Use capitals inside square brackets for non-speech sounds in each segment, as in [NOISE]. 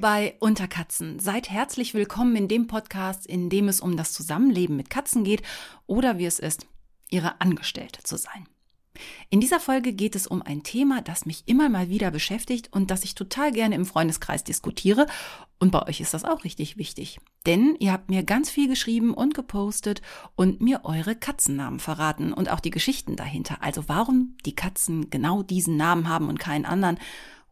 Bei Unterkatzen. Seid herzlich willkommen in dem Podcast, in dem es um das Zusammenleben mit Katzen geht oder wie es ist, ihre Angestellte zu sein. In dieser Folge geht es um ein Thema, das mich immer mal wieder beschäftigt und das ich total gerne im Freundeskreis diskutiere. Und bei euch ist das auch richtig wichtig. Denn ihr habt mir ganz viel geschrieben und gepostet und mir eure Katzennamen verraten und auch die Geschichten dahinter. Also warum die Katzen genau diesen Namen haben und keinen anderen.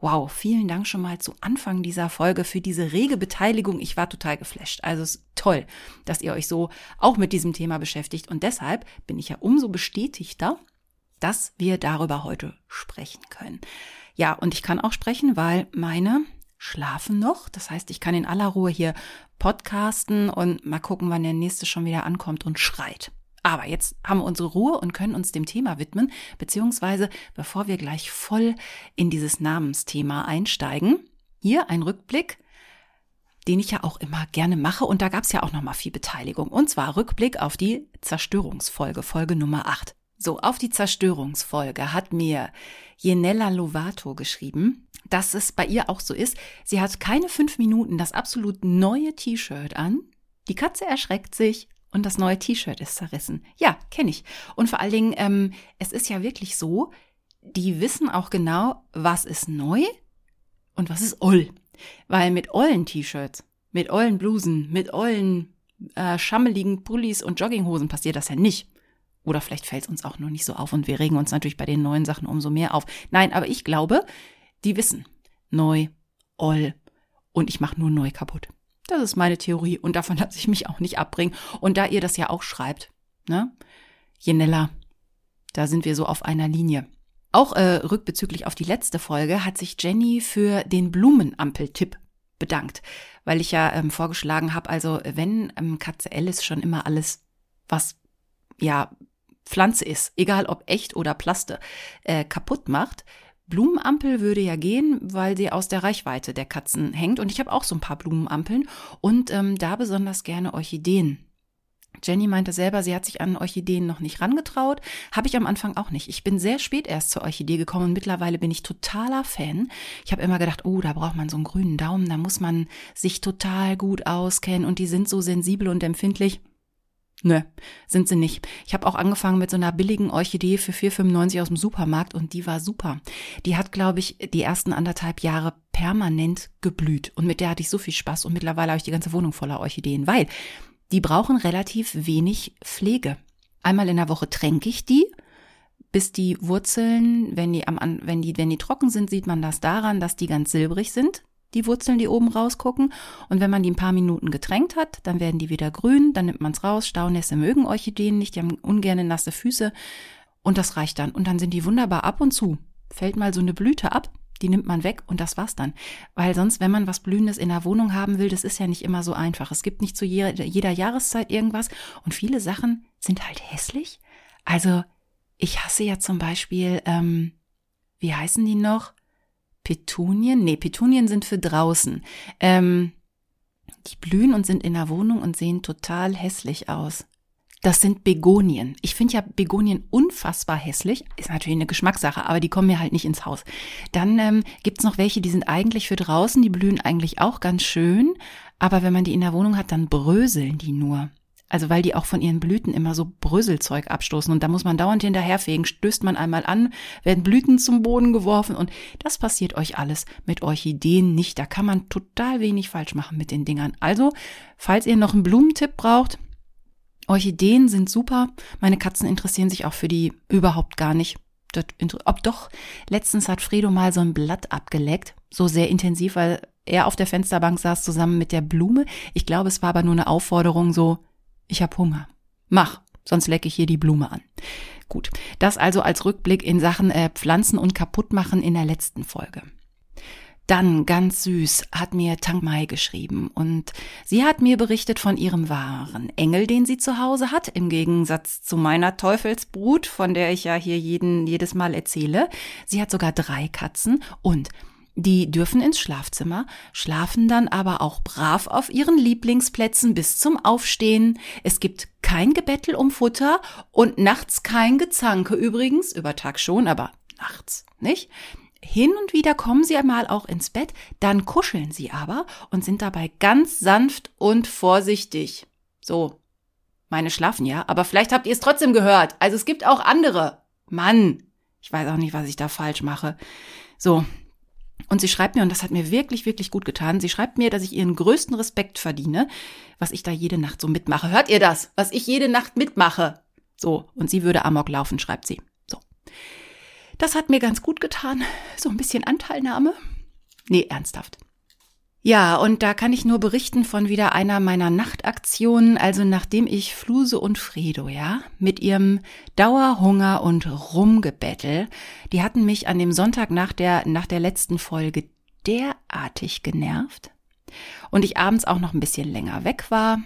Wow, vielen Dank schon mal zu Anfang dieser Folge für diese rege Beteiligung. Ich war total geflasht. Also es ist toll, dass ihr euch so auch mit diesem Thema beschäftigt. Und deshalb bin ich ja umso bestätigter, dass wir darüber heute sprechen können. Ja, und ich kann auch sprechen, weil meine schlafen noch. Das heißt, ich kann in aller Ruhe hier podcasten und mal gucken, wann der nächste schon wieder ankommt und schreit. Aber jetzt haben wir unsere Ruhe und können uns dem Thema widmen, beziehungsweise bevor wir gleich voll in dieses Namensthema einsteigen, hier ein Rückblick, den ich ja auch immer gerne mache und da gab es ja auch noch mal viel Beteiligung und zwar Rückblick auf die Zerstörungsfolge, Folge Nummer 8. So, auf die Zerstörungsfolge hat mir Jenella Lovato geschrieben, dass es bei ihr auch so ist. Sie hat keine fünf Minuten das absolut neue T-Shirt an. Die Katze erschreckt sich und das neue T-Shirt ist zerrissen. Ja, kenne ich. Und vor allen Dingen, ähm, es ist ja wirklich so, die wissen auch genau, was ist neu und was ist oll. Weil mit ollen T-Shirts, mit ollen Blusen, mit ollen äh, schammeligen Pullis und Jogginghosen passiert das ja nicht. Oder vielleicht fällt es uns auch nur nicht so auf und wir regen uns natürlich bei den neuen Sachen umso mehr auf. Nein, aber ich glaube, die wissen neu, all und ich mache nur neu kaputt. Das ist meine Theorie und davon lasse ich mich auch nicht abbringen. Und da ihr das ja auch schreibt, ne? Jenella, da sind wir so auf einer Linie. Auch äh, rückbezüglich auf die letzte Folge hat sich Jenny für den Blumenampeltipp bedankt, weil ich ja ähm, vorgeschlagen habe, also wenn ähm, Katze Alice schon immer alles, was ja Pflanze ist, egal ob echt oder Plaste, äh, kaputt macht. Blumenampel würde ja gehen, weil sie aus der Reichweite der Katzen hängt. Und ich habe auch so ein paar Blumenampeln und ähm, da besonders gerne Orchideen. Jenny meinte selber, sie hat sich an Orchideen noch nicht rangetraut. Habe ich am Anfang auch nicht. Ich bin sehr spät erst zur Orchidee gekommen und mittlerweile bin ich totaler Fan. Ich habe immer gedacht, oh, da braucht man so einen grünen Daumen, da muss man sich total gut auskennen und die sind so sensibel und empfindlich. Nö, sind sie nicht. Ich habe auch angefangen mit so einer billigen Orchidee für 4,95 aus dem Supermarkt und die war super. Die hat, glaube ich, die ersten anderthalb Jahre permanent geblüht und mit der hatte ich so viel Spaß und mittlerweile habe ich die ganze Wohnung voller Orchideen, weil die brauchen relativ wenig Pflege. Einmal in der Woche tränke ich die, bis die Wurzeln, wenn die am, wenn die, wenn die trocken sind, sieht man das daran, dass die ganz silbrig sind die Wurzeln, die oben rausgucken. Und wenn man die ein paar Minuten getränkt hat, dann werden die wieder grün, dann nimmt man es raus. Staunässe mögen Orchideen nicht, die haben ungerne nasse Füße. Und das reicht dann. Und dann sind die wunderbar ab und zu. Fällt mal so eine Blüte ab, die nimmt man weg und das war's dann. Weil sonst, wenn man was Blühendes in der Wohnung haben will, das ist ja nicht immer so einfach. Es gibt nicht zu jeder, jeder Jahreszeit irgendwas und viele Sachen sind halt hässlich. Also ich hasse ja zum Beispiel, ähm, wie heißen die noch? Petunien? Nee, Petunien sind für draußen. Ähm, die blühen und sind in der Wohnung und sehen total hässlich aus. Das sind Begonien. Ich finde ja Begonien unfassbar hässlich. Ist natürlich eine Geschmackssache, aber die kommen mir halt nicht ins Haus. Dann ähm, gibt's noch welche, die sind eigentlich für draußen, die blühen eigentlich auch ganz schön. Aber wenn man die in der Wohnung hat, dann bröseln die nur. Also weil die auch von ihren Blüten immer so Bröselzeug abstoßen und da muss man dauernd hinterherfegen, stößt man einmal an, werden Blüten zum Boden geworfen und das passiert euch alles mit Orchideen nicht. Da kann man total wenig falsch machen mit den Dingern. Also, falls ihr noch einen Blumentipp braucht, Orchideen sind super. Meine Katzen interessieren sich auch für die überhaupt gar nicht. Ob doch, letztens hat Fredo mal so ein Blatt abgeleckt, so sehr intensiv, weil er auf der Fensterbank saß zusammen mit der Blume. Ich glaube, es war aber nur eine Aufforderung so, ich habe Hunger. Mach, sonst lecke ich hier die Blume an. Gut, das also als Rückblick in Sachen äh, Pflanzen und kaputtmachen in der letzten Folge. Dann ganz süß hat mir Tang Mai geschrieben und sie hat mir berichtet von ihrem wahren Engel, den sie zu Hause hat, im Gegensatz zu meiner Teufelsbrut, von der ich ja hier jeden, jedes Mal erzähle. Sie hat sogar drei Katzen und die dürfen ins Schlafzimmer, schlafen dann aber auch brav auf ihren Lieblingsplätzen bis zum Aufstehen. Es gibt kein Gebettel um Futter und nachts kein Gezanke übrigens, über Tag schon, aber nachts, nicht? hin und wieder kommen sie einmal auch ins Bett, dann kuscheln sie aber und sind dabei ganz sanft und vorsichtig. So. Meine schlafen ja, aber vielleicht habt ihr es trotzdem gehört. Also es gibt auch andere. Mann, ich weiß auch nicht, was ich da falsch mache. So. Und sie schreibt mir, und das hat mir wirklich, wirklich gut getan, sie schreibt mir, dass ich ihren größten Respekt verdiene, was ich da jede Nacht so mitmache. Hört ihr das? Was ich jede Nacht mitmache. So. Und sie würde Amok laufen, schreibt sie. So. Das hat mir ganz gut getan. So ein bisschen Anteilnahme. Nee, ernsthaft. Ja, und da kann ich nur berichten von wieder einer meiner Nachtaktionen, also nachdem ich Fluse und Fredo, ja, mit ihrem Dauerhunger und Rumgebettel, die hatten mich an dem Sonntag nach der, nach der letzten Folge derartig genervt und ich abends auch noch ein bisschen länger weg war,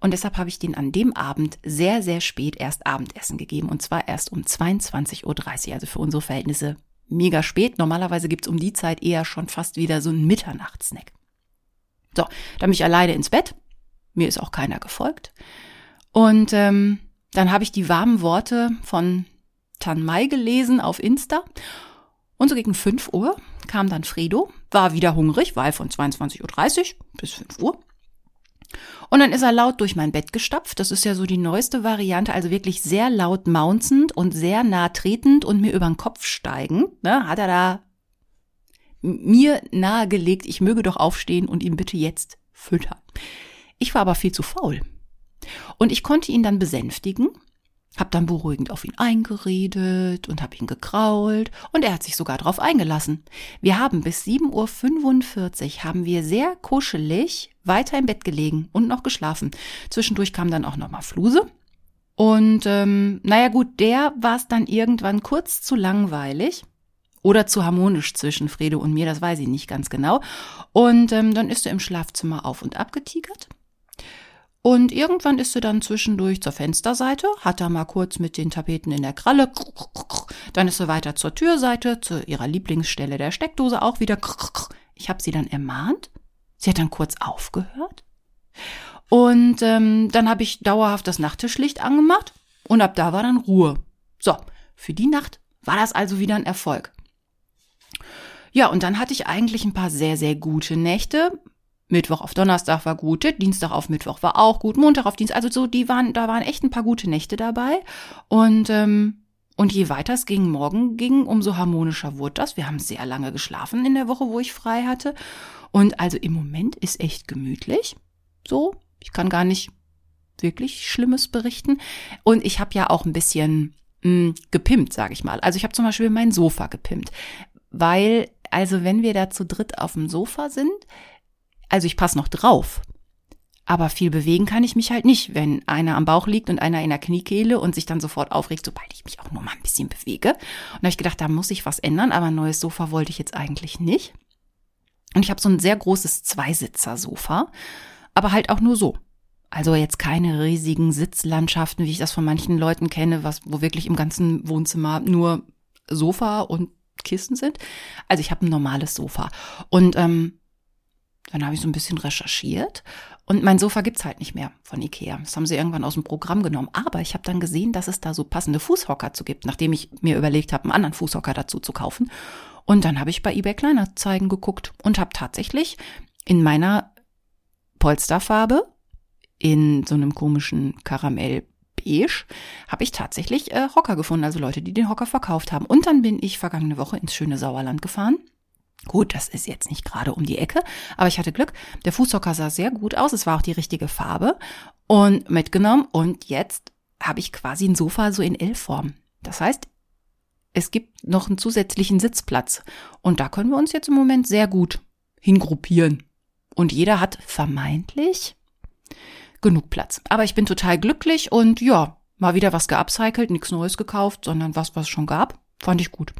und deshalb habe ich den an dem Abend sehr, sehr spät erst Abendessen gegeben. Und zwar erst um 22.30 Uhr. Also für unsere Verhältnisse mega spät. Normalerweise gibt's um die Zeit eher schon fast wieder so einen Mitternachtssnack. So, dann bin ich alleine ins Bett. Mir ist auch keiner gefolgt. Und ähm, dann habe ich die warmen Worte von Tan Mai gelesen auf Insta. Und so gegen 5 Uhr kam dann Fredo, war wieder hungrig, weil von 22.30 Uhr bis 5 Uhr. Und dann ist er laut durch mein Bett gestapft. Das ist ja so die neueste Variante, also wirklich sehr laut maunzend und sehr nah tretend und mir über den Kopf steigend. Ne, hat er da mir nahegelegt, ich möge doch aufstehen und ihn bitte jetzt füttern. Ich war aber viel zu faul. Und ich konnte ihn dann besänftigen hab dann beruhigend auf ihn eingeredet und hab ihn gekrault und er hat sich sogar drauf eingelassen. Wir haben bis 7.45 Uhr haben wir sehr kuschelig weiter im Bett gelegen und noch geschlafen. Zwischendurch kam dann auch noch mal Fluse. Und ähm, naja gut, der war es dann irgendwann kurz zu langweilig oder zu harmonisch zwischen Frede und mir, das weiß ich nicht ganz genau. Und ähm, dann ist er im Schlafzimmer auf und ab getigert. Und irgendwann ist sie dann zwischendurch zur Fensterseite, hat da mal kurz mit den Tapeten in der Kralle, dann ist sie weiter zur Türseite, zu ihrer Lieblingsstelle der Steckdose auch wieder. Ich habe sie dann ermahnt. Sie hat dann kurz aufgehört. Und ähm, dann habe ich dauerhaft das Nachttischlicht angemacht und ab da war dann Ruhe. So, für die Nacht war das also wieder ein Erfolg. Ja, und dann hatte ich eigentlich ein paar sehr, sehr gute Nächte. Mittwoch auf Donnerstag war gut, Dienstag auf Mittwoch war auch gut, Montag auf Dienstag, also so, die waren, da waren echt ein paar gute Nächte dabei. Und, ähm, und je weiter es gegen morgen ging, umso harmonischer wurde das. Wir haben sehr lange geschlafen in der Woche, wo ich frei hatte. Und also im Moment ist echt gemütlich. So, ich kann gar nicht wirklich Schlimmes berichten. Und ich habe ja auch ein bisschen mh, hm, gepimpt, sage ich mal. Also ich habe zum Beispiel mein Sofa gepimpt, weil also wenn wir da zu dritt auf dem Sofa sind, also ich passe noch drauf. Aber viel bewegen kann ich mich halt nicht, wenn einer am Bauch liegt und einer in der Kniekehle und sich dann sofort aufregt, sobald ich mich auch nur mal ein bisschen bewege. Und da habe ich gedacht, da muss ich was ändern, aber ein neues Sofa wollte ich jetzt eigentlich nicht. Und ich habe so ein sehr großes Zweisitzer-Sofa, aber halt auch nur so. Also jetzt keine riesigen Sitzlandschaften, wie ich das von manchen Leuten kenne, was, wo wirklich im ganzen Wohnzimmer nur Sofa und Kissen sind. Also ich habe ein normales Sofa. Und ähm, dann habe ich so ein bisschen recherchiert und mein Sofa gibt's halt nicht mehr von Ikea. Das haben sie irgendwann aus dem Programm genommen. Aber ich habe dann gesehen, dass es da so passende Fußhocker zu gibt, nachdem ich mir überlegt habe, einen anderen Fußhocker dazu zu kaufen. Und dann habe ich bei eBay Kleinanzeigen geguckt und habe tatsächlich in meiner Polsterfarbe, in so einem komischen Karamell beige, habe ich tatsächlich äh, Hocker gefunden, also Leute, die den Hocker verkauft haben. Und dann bin ich vergangene Woche ins schöne Sauerland gefahren Gut, das ist jetzt nicht gerade um die Ecke, aber ich hatte Glück. Der Fußhocker sah sehr gut aus. Es war auch die richtige Farbe und mitgenommen. Und jetzt habe ich quasi ein Sofa so in L-Form. Das heißt, es gibt noch einen zusätzlichen Sitzplatz. Und da können wir uns jetzt im Moment sehr gut hingruppieren. Und jeder hat vermeintlich genug Platz. Aber ich bin total glücklich und ja, mal wieder was geupcycelt, nichts Neues gekauft, sondern was, was es schon gab. Fand ich gut.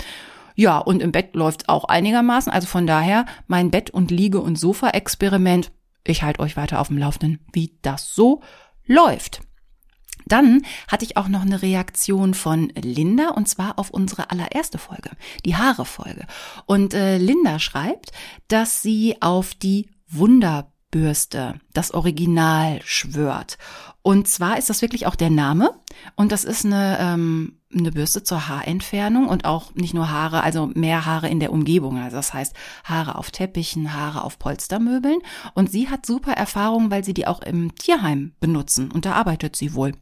Ja, und im Bett läuft auch einigermaßen. Also von daher mein Bett- und Liege- und Sofa-Experiment. Ich halte euch weiter auf dem Laufenden, wie das so läuft. Dann hatte ich auch noch eine Reaktion von Linda und zwar auf unsere allererste Folge, die Haare-Folge. Und äh, Linda schreibt, dass sie auf die Wunderbürste, das Original schwört. Und zwar ist das wirklich auch der Name und das ist eine ähm, eine Bürste zur Haarentfernung und auch nicht nur Haare, also mehr Haare in der Umgebung. Also das heißt Haare auf Teppichen, Haare auf Polstermöbeln. Und sie hat super Erfahrungen, weil sie die auch im Tierheim benutzen. Und da arbeitet sie wohl.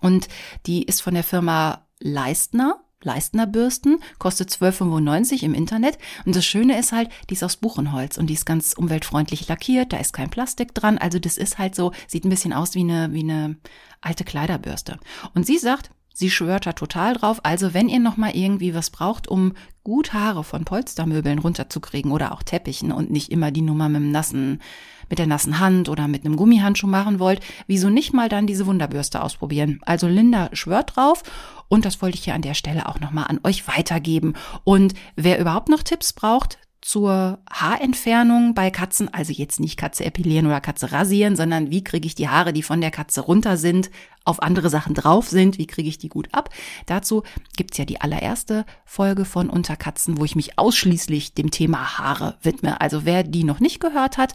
Und die ist von der Firma Leistner. Leistner Bürsten, kostet 12,95 im Internet. Und das Schöne ist halt, die ist aus Buchenholz und die ist ganz umweltfreundlich lackiert, da ist kein Plastik dran. Also das ist halt so, sieht ein bisschen aus wie eine, wie eine alte Kleiderbürste. Und sie sagt, Sie schwört da total drauf. Also wenn ihr noch mal irgendwie was braucht, um gut Haare von Polstermöbeln runterzukriegen oder auch Teppichen und nicht immer die Nummer mit dem nassen, mit der nassen Hand oder mit einem Gummihandschuh machen wollt, wieso nicht mal dann diese Wunderbürste ausprobieren? Also Linda schwört drauf und das wollte ich hier an der Stelle auch noch mal an euch weitergeben. Und wer überhaupt noch Tipps braucht, zur Haarentfernung bei Katzen, also jetzt nicht Katze epilieren oder Katze rasieren, sondern wie kriege ich die Haare, die von der Katze runter sind, auf andere Sachen drauf sind, wie kriege ich die gut ab. Dazu gibt's ja die allererste Folge von Unterkatzen, wo ich mich ausschließlich dem Thema Haare widme. Also wer die noch nicht gehört hat,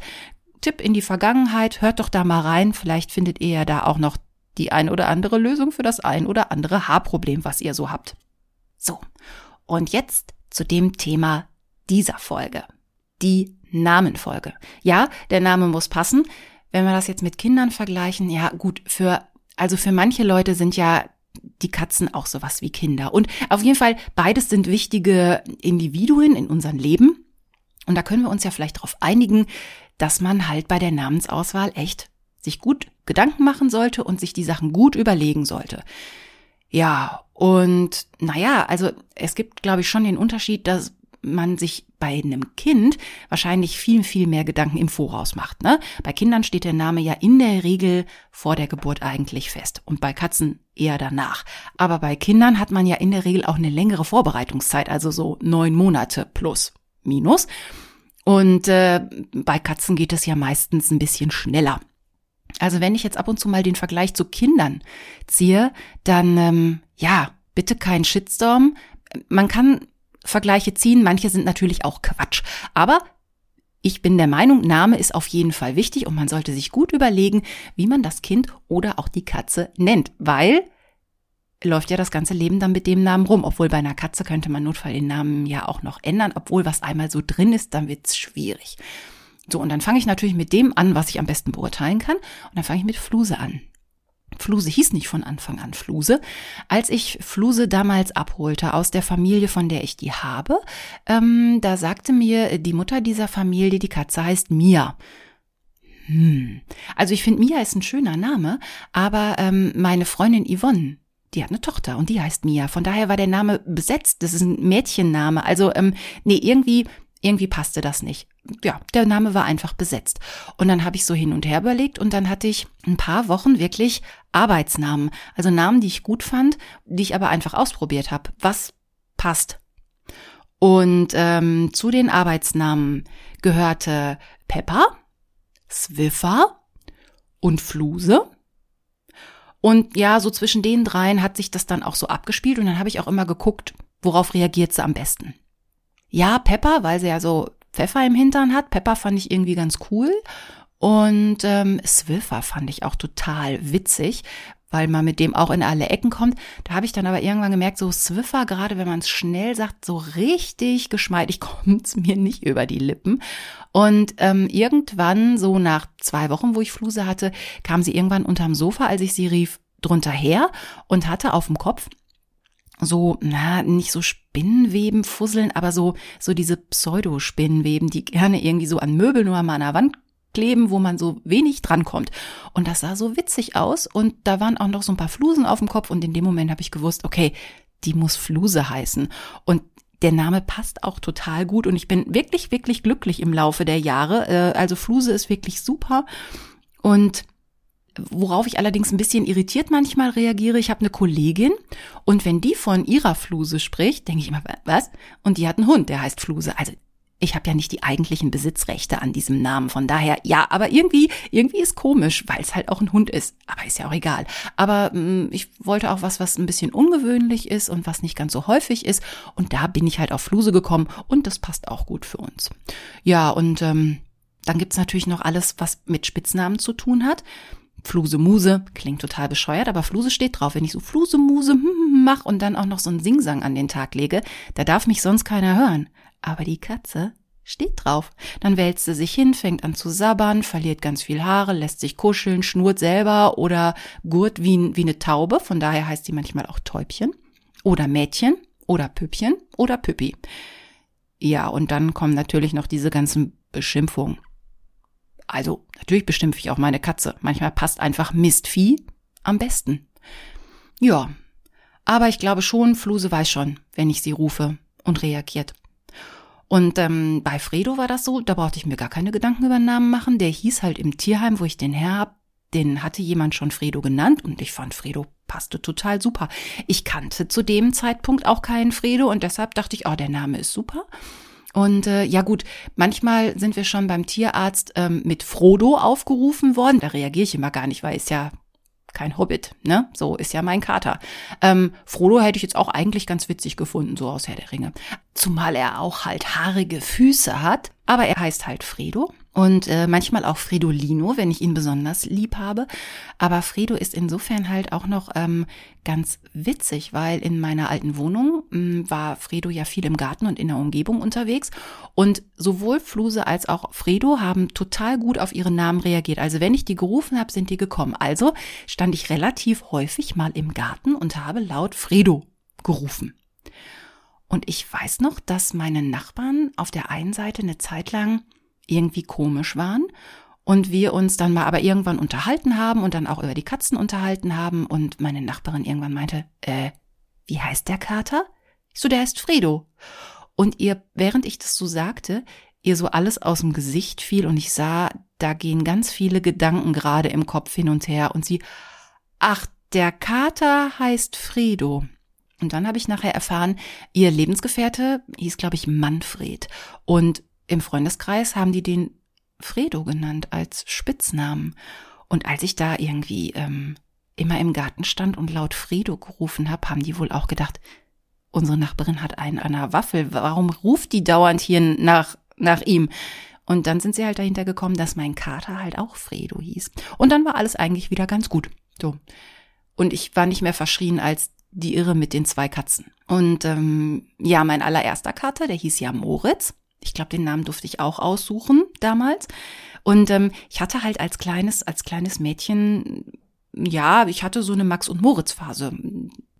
Tipp in die Vergangenheit, hört doch da mal rein, vielleicht findet ihr ja da auch noch die ein oder andere Lösung für das ein oder andere Haarproblem, was ihr so habt. So, und jetzt zu dem Thema dieser Folge. Die Namenfolge. Ja, der Name muss passen. Wenn wir das jetzt mit Kindern vergleichen, ja gut, für, also für manche Leute sind ja die Katzen auch sowas wie Kinder. Und auf jeden Fall, beides sind wichtige Individuen in unserem Leben. Und da können wir uns ja vielleicht darauf einigen, dass man halt bei der Namensauswahl echt sich gut Gedanken machen sollte und sich die Sachen gut überlegen sollte. Ja, und naja, also es gibt, glaube ich, schon den Unterschied, dass man sich bei einem Kind wahrscheinlich viel, viel mehr Gedanken im Voraus macht. Ne? Bei Kindern steht der Name ja in der Regel vor der Geburt eigentlich fest und bei Katzen eher danach. Aber bei Kindern hat man ja in der Regel auch eine längere Vorbereitungszeit, also so neun Monate plus minus. Und äh, bei Katzen geht es ja meistens ein bisschen schneller. Also wenn ich jetzt ab und zu mal den Vergleich zu Kindern ziehe, dann ähm, ja, bitte kein Shitstorm. Man kann Vergleiche ziehen. Manche sind natürlich auch Quatsch. Aber ich bin der Meinung, Name ist auf jeden Fall wichtig und man sollte sich gut überlegen, wie man das Kind oder auch die Katze nennt, weil läuft ja das ganze Leben dann mit dem Namen rum. Obwohl bei einer Katze könnte man notfall den Namen ja auch noch ändern, obwohl was einmal so drin ist, dann wird's schwierig. So, und dann fange ich natürlich mit dem an, was ich am besten beurteilen kann. Und dann fange ich mit Fluse an. Fluse hieß nicht von Anfang an Fluse. Als ich Fluse damals abholte aus der Familie, von der ich die habe, ähm, da sagte mir die Mutter dieser Familie, die Katze heißt Mia. Hm. Also ich finde, Mia ist ein schöner Name, aber ähm, meine Freundin Yvonne, die hat eine Tochter und die heißt Mia. Von daher war der Name besetzt. Das ist ein Mädchenname. Also, ähm, nee, irgendwie irgendwie passte das nicht. Ja, der Name war einfach besetzt. Und dann habe ich so hin und her überlegt und dann hatte ich ein paar Wochen wirklich Arbeitsnamen. Also Namen, die ich gut fand, die ich aber einfach ausprobiert habe. Was passt? Und ähm, zu den Arbeitsnamen gehörte Pepper, Swiffer und Fluse. Und ja, so zwischen den dreien hat sich das dann auch so abgespielt und dann habe ich auch immer geguckt, worauf reagiert sie am besten. Ja, Pepper, weil sie ja so Pfeffer im Hintern hat. Pepper fand ich irgendwie ganz cool. Und ähm, Swiffer fand ich auch total witzig, weil man mit dem auch in alle Ecken kommt. Da habe ich dann aber irgendwann gemerkt, so Swiffer, gerade wenn man es schnell sagt, so richtig geschmeidig [LAUGHS] kommt's mir nicht über die Lippen. Und ähm, irgendwann, so nach zwei Wochen, wo ich Fluse hatte, kam sie irgendwann unterm Sofa, als ich sie rief, drunter her und hatte auf dem Kopf so, na, nicht so Spinnenweben fusseln, aber so, so diese Pseudospinnenweben, die gerne irgendwie so an Möbeln oder mal an der Wand kleben, wo man so wenig drankommt. Und das sah so witzig aus und da waren auch noch so ein paar Flusen auf dem Kopf und in dem Moment habe ich gewusst, okay, die muss Fluse heißen. Und der Name passt auch total gut und ich bin wirklich, wirklich glücklich im Laufe der Jahre. Äh, also Fluse ist wirklich super und Worauf ich allerdings ein bisschen irritiert manchmal reagiere, ich habe eine Kollegin und wenn die von ihrer Fluse spricht, denke ich immer, was? Und die hat einen Hund, der heißt Fluse. Also ich habe ja nicht die eigentlichen Besitzrechte an diesem Namen. Von daher, ja, aber irgendwie, irgendwie ist komisch, weil es halt auch ein Hund ist. Aber ist ja auch egal. Aber mh, mm, ich wollte auch was, was ein bisschen ungewöhnlich ist und was nicht ganz so häufig ist. Und da bin ich halt auf Fluse gekommen und das passt auch gut für uns. Ja, und ähm, dann gibt's natürlich noch alles, was mit Spitznamen zu tun hat. Fluse Muse klingt total bescheuert, aber Fluse steht drauf. Wenn ich so Fluse Muse hm, hm, hm, mach und dann auch noch so einen Singsang an den Tag lege, da darf mich sonst keiner hören. Aber die Katze steht drauf. Dann wälzt sie sich hin, fängt an zu sabbern, verliert ganz viel Haare, lässt sich kuscheln, schnurrt selber oder gurt wie, wie eine Taube. Von daher heißt sie manchmal auch Täubchen. Oder Mädchen oder Püppchen oder Püppi. Ja, und dann kommen natürlich noch diese ganzen Beschimpfungen. Also, natürlich beschimpfe ich auch meine Katze. Manchmal passt einfach Mistvieh am besten. Ja, aber ich glaube schon, Fluse weiß schon, wenn ich sie rufe und reagiert. Und ähm, bei Fredo war das so, da brauchte ich mir gar keine Gedanken über den Namen machen. Der hieß halt im Tierheim, wo ich den her hab, den hatte jemand schon Fredo genannt und ich fand Fredo passte total super. Ich kannte zu dem Zeitpunkt auch keinen Fredo und deshalb dachte ich, oh, der Name ist super. Und äh, ja gut, manchmal sind wir schon beim Tierarzt ähm, mit Frodo aufgerufen worden. Da reagiere ich immer gar nicht, weil ist ja kein Hobbit, ne? So ist ja mein Kater. Ähm, Frodo hätte ich jetzt auch eigentlich ganz witzig gefunden, so aus Herr der Ringe. Zumal er auch halt haarige Füße hat, aber er heißt halt Fredo und äh, manchmal auch Fredolino, wenn ich ihn besonders lieb habe. Aber Fredo ist insofern halt auch noch ähm, ganz witzig, weil in meiner alten Wohnung ähm, war Fredo ja viel im Garten und in der Umgebung unterwegs. Und sowohl Fluse als auch Fredo haben total gut auf ihre Namen reagiert. Also wenn ich die gerufen habe, sind die gekommen. Also stand ich relativ häufig mal im Garten und habe laut Fredo gerufen. Und ich weiß noch, dass meine Nachbarn auf der einen Seite eine Zeit lang irgendwie komisch waren und wir uns dann mal aber irgendwann unterhalten haben und dann auch über die Katzen unterhalten haben und meine Nachbarin irgendwann meinte, äh, wie heißt der Kater? Ich so, der heißt Fredo. Und ihr, während ich das so sagte, ihr so alles aus dem Gesicht fiel und ich sah, da gehen ganz viele Gedanken gerade im Kopf hin und her und sie, ach, der Kater heißt Fredo. Und dann habe ich nachher erfahren, ihr Lebensgefährte hieß, glaube ich, Manfred. Und im Freundeskreis haben die den Fredo genannt als Spitznamen. Und als ich da irgendwie ähm, immer im Garten stand und laut Fredo gerufen habe, haben die wohl auch gedacht, unsere Nachbarin hat einen an der Waffel. Warum ruft die dauernd hier nach, nach ihm? Und dann sind sie halt dahinter gekommen, dass mein Kater halt auch Fredo hieß. Und dann war alles eigentlich wieder ganz gut. So. Und ich war nicht mehr verschrien als die Irre mit den zwei Katzen. Und ähm, ja, mein allererster Kater, der hieß ja Moritz. Ich glaube, den Namen durfte ich auch aussuchen damals. Und ähm, ich hatte halt als kleines, als kleines Mädchen, ja, ich hatte so eine Max- und Moritz-Phase.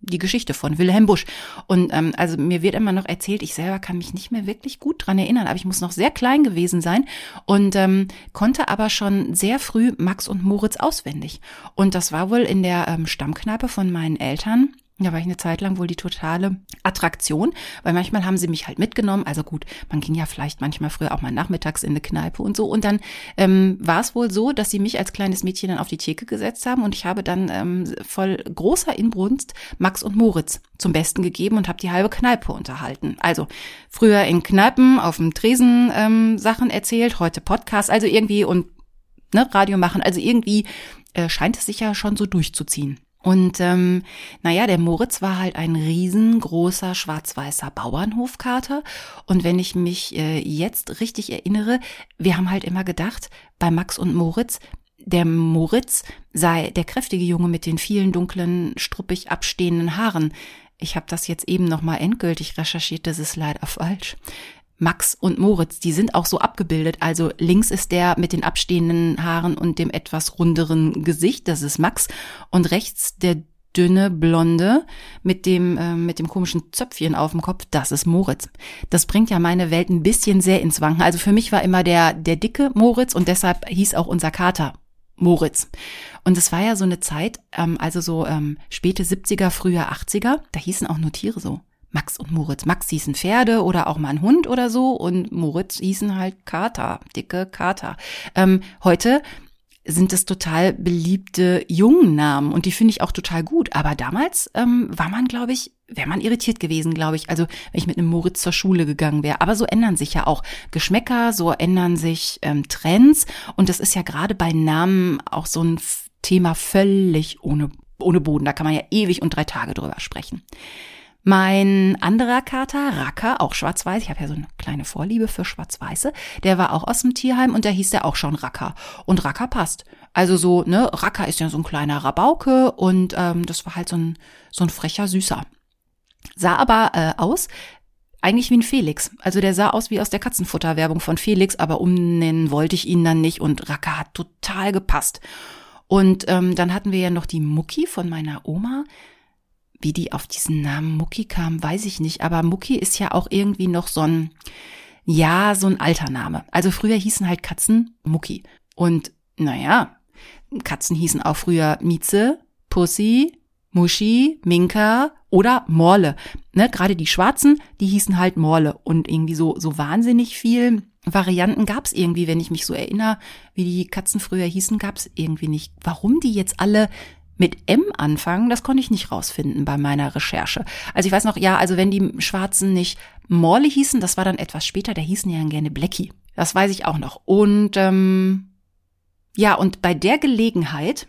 Die Geschichte von Wilhelm Busch. Und ähm, also mir wird immer noch erzählt, ich selber kann mich nicht mehr wirklich gut dran erinnern, aber ich muss noch sehr klein gewesen sein und ähm, konnte aber schon sehr früh Max und Moritz auswendig. Und das war wohl in der ähm, Stammkneipe von meinen Eltern da war ich eine Zeit lang wohl die totale Attraktion, weil manchmal haben sie mich halt mitgenommen. Also gut, man ging ja vielleicht manchmal früher auch mal nachmittags in eine Kneipe und so. Und dann ähm, war es wohl so, dass sie mich als kleines Mädchen dann auf die Theke gesetzt haben und ich habe dann ähm, voll großer Inbrunst Max und Moritz zum Besten gegeben und habe die halbe Kneipe unterhalten. Also früher in Kneipen auf dem Tresen ähm, Sachen erzählt, heute Podcast, also irgendwie und ne, Radio machen. Also irgendwie äh, scheint es sich ja schon so durchzuziehen. Und ähm, naja, der Moritz war halt ein riesengroßer schwarz-weißer Bauernhofkater. Und wenn ich mich äh, jetzt richtig erinnere, wir haben halt immer gedacht, bei Max und Moritz, der Moritz sei der kräftige Junge mit den vielen dunklen, struppig abstehenden Haaren. Ich habe das jetzt eben nochmal endgültig recherchiert, das ist leider falsch. Max und Moritz, die sind auch so abgebildet. Also links ist der mit den abstehenden Haaren und dem etwas runderen Gesicht, das ist Max. Und rechts der dünne Blonde mit dem äh, mit dem komischen Zöpfchen auf dem Kopf, das ist Moritz. Das bringt ja meine Welt ein bisschen sehr ins Wanken. Also für mich war immer der der dicke Moritz und deshalb hieß auch unser Kater Moritz. Und es war ja so eine Zeit, ähm, also so ähm, späte 70er, frühe 80er, da hießen auch nur Tiere so. Max und Moritz. Max hießen Pferde oder auch mal ein Hund oder so und Moritz hießen halt Kater, dicke Kater. Ähm, heute sind es total beliebte Jungennamen und die finde ich auch total gut. Aber damals ähm, war man, glaube ich, wäre man irritiert gewesen, glaube ich. Also wenn ich mit einem Moritz zur Schule gegangen wäre. Aber so ändern sich ja auch Geschmäcker, so ändern sich ähm, Trends und das ist ja gerade bei Namen auch so ein Thema völlig ohne ohne Boden. Da kann man ja ewig und drei Tage drüber sprechen. Mein anderer Kater, Racker, auch schwarz-weiß, ich habe ja so eine kleine Vorliebe für schwarz-weiße, der war auch aus dem Tierheim und der hieß ja auch schon Racker. Und Racker passt. Also so, ne, Racker ist ja so ein kleiner Rabauke und ähm, das war halt so ein, so ein frecher Süßer. Sah aber äh, aus eigentlich wie ein Felix. Also der sah aus wie aus der Katzenfutterwerbung von Felix, aber umnennen wollte ich ihn dann nicht und Racker hat total gepasst. Und ähm, dann hatten wir ja noch die Mucki von meiner Oma. Wie die auf diesen Namen Mucki kam, weiß ich nicht. Aber Mucki ist ja auch irgendwie noch so ein, ja, so ein alter Name. Also früher hießen halt Katzen Mucki. Und naja, Katzen hießen auch früher Mieze, Pussy, Muschi, Minka oder Morle. Ne, gerade die Schwarzen, die hießen halt Morle. Und irgendwie so, so wahnsinnig viel Varianten gab es irgendwie, wenn ich mich so erinnere, wie die Katzen früher hießen, gab es irgendwie nicht. Warum die jetzt alle mit M anfangen, das konnte ich nicht rausfinden bei meiner Recherche. Also ich weiß noch, ja, also wenn die Schwarzen nicht Morley hießen, das war dann etwas später, da hießen die dann gerne Blackie. Das weiß ich auch noch. Und ähm, ja, und bei der Gelegenheit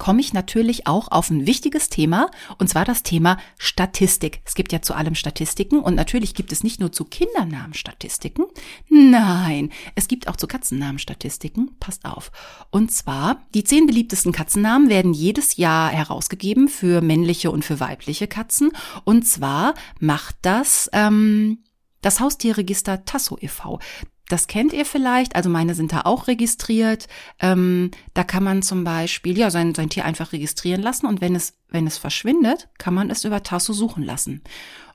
komme ich natürlich auch auf ein wichtiges Thema, und zwar das Thema Statistik. Es gibt ja zu allem Statistiken und natürlich gibt es nicht nur zu Kindernamen Statistiken, nein, es gibt auch zu Katzennamen Statistiken. Passt auf. Und zwar, die zehn beliebtesten Katzennamen werden jedes Jahr herausgegeben für männliche und für weibliche Katzen. Und zwar macht das ähm, das Haustierregister Tasso e.V. Das kennt ihr vielleicht, also meine sind da auch registriert. Ähm, da kann man zum Beispiel ja sein, sein Tier einfach registrieren lassen und wenn es, wenn es verschwindet, kann man es über Tasso suchen lassen.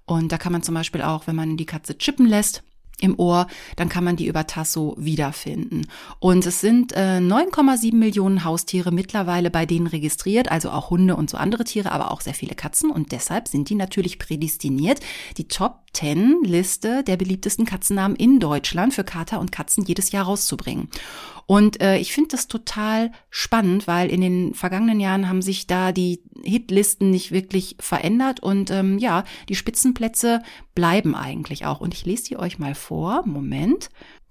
Und da kann man zum Beispiel auch, wenn man die Katze chippen lässt, im Ohr, dann kann man die über Tasso wiederfinden. Und es sind äh, 9,7 Millionen Haustiere mittlerweile bei denen registriert, also auch Hunde und so andere Tiere, aber auch sehr viele Katzen. Und deshalb sind die natürlich prädestiniert, die Top 10 Liste der beliebtesten Katzennamen in Deutschland für Kater und Katzen jedes Jahr rauszubringen. Und äh, ich finde das total spannend, weil in den vergangenen Jahren haben sich da die Hitlisten nicht wirklich verändert und ähm, ja, die Spitzenplätze bleiben eigentlich auch. Und ich lese die euch mal vor. Moment.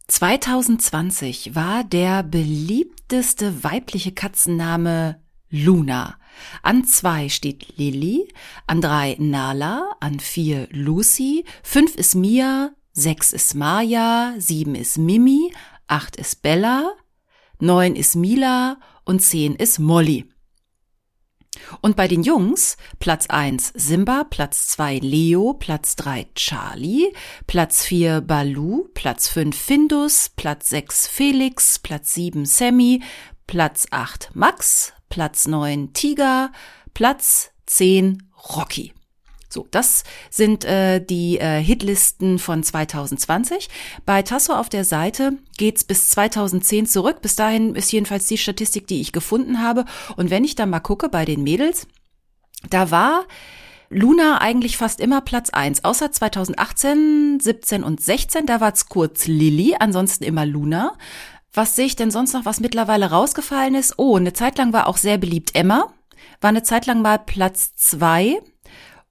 2020 war der beliebteste weibliche Katzenname Luna. An zwei steht Lilly, an drei Nala, an vier Lucy, fünf ist Mia, sechs ist Maya, sieben ist Mimi, acht ist Bella, neun ist Mila und zehn ist Molly. Und bei den Jungs Platz eins Simba, Platz zwei Leo, Platz drei Charlie, Platz vier Balu, Platz fünf Findus, Platz sechs Felix, Platz sieben Sammy, Platz acht Max, Platz neun Tiger, Platz zehn Rocky. So, das sind äh, die äh, Hitlisten von 2020. Bei Tasso auf der Seite geht's bis 2010 zurück. Bis dahin ist jedenfalls die Statistik, die ich gefunden habe. Und wenn ich dann mal gucke bei den Mädels, da war Luna eigentlich fast immer Platz eins, außer 2018, 17 und 16, da war's kurz Lilly, ansonsten immer Luna. Was sehe ich denn sonst noch, was mittlerweile rausgefallen ist? Oh, eine Zeit lang war auch sehr beliebt Emma, war eine Zeit lang mal Platz zwei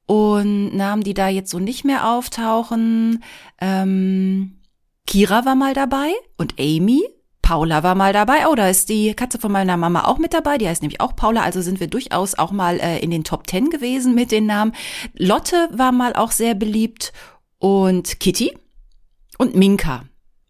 und Namen, die da jetzt so nicht mehr auftauchen. Ähm, Kira war mal dabei und Amy. Paula war mal dabei. Oh, da ist die Katze von meiner Mama auch mit dabei. Die heißt nämlich auch Paula. Also sind wir durchaus auch mal äh, in den Top Ten gewesen mit den Namen. Lotte war mal auch sehr beliebt und Kitty und Minka.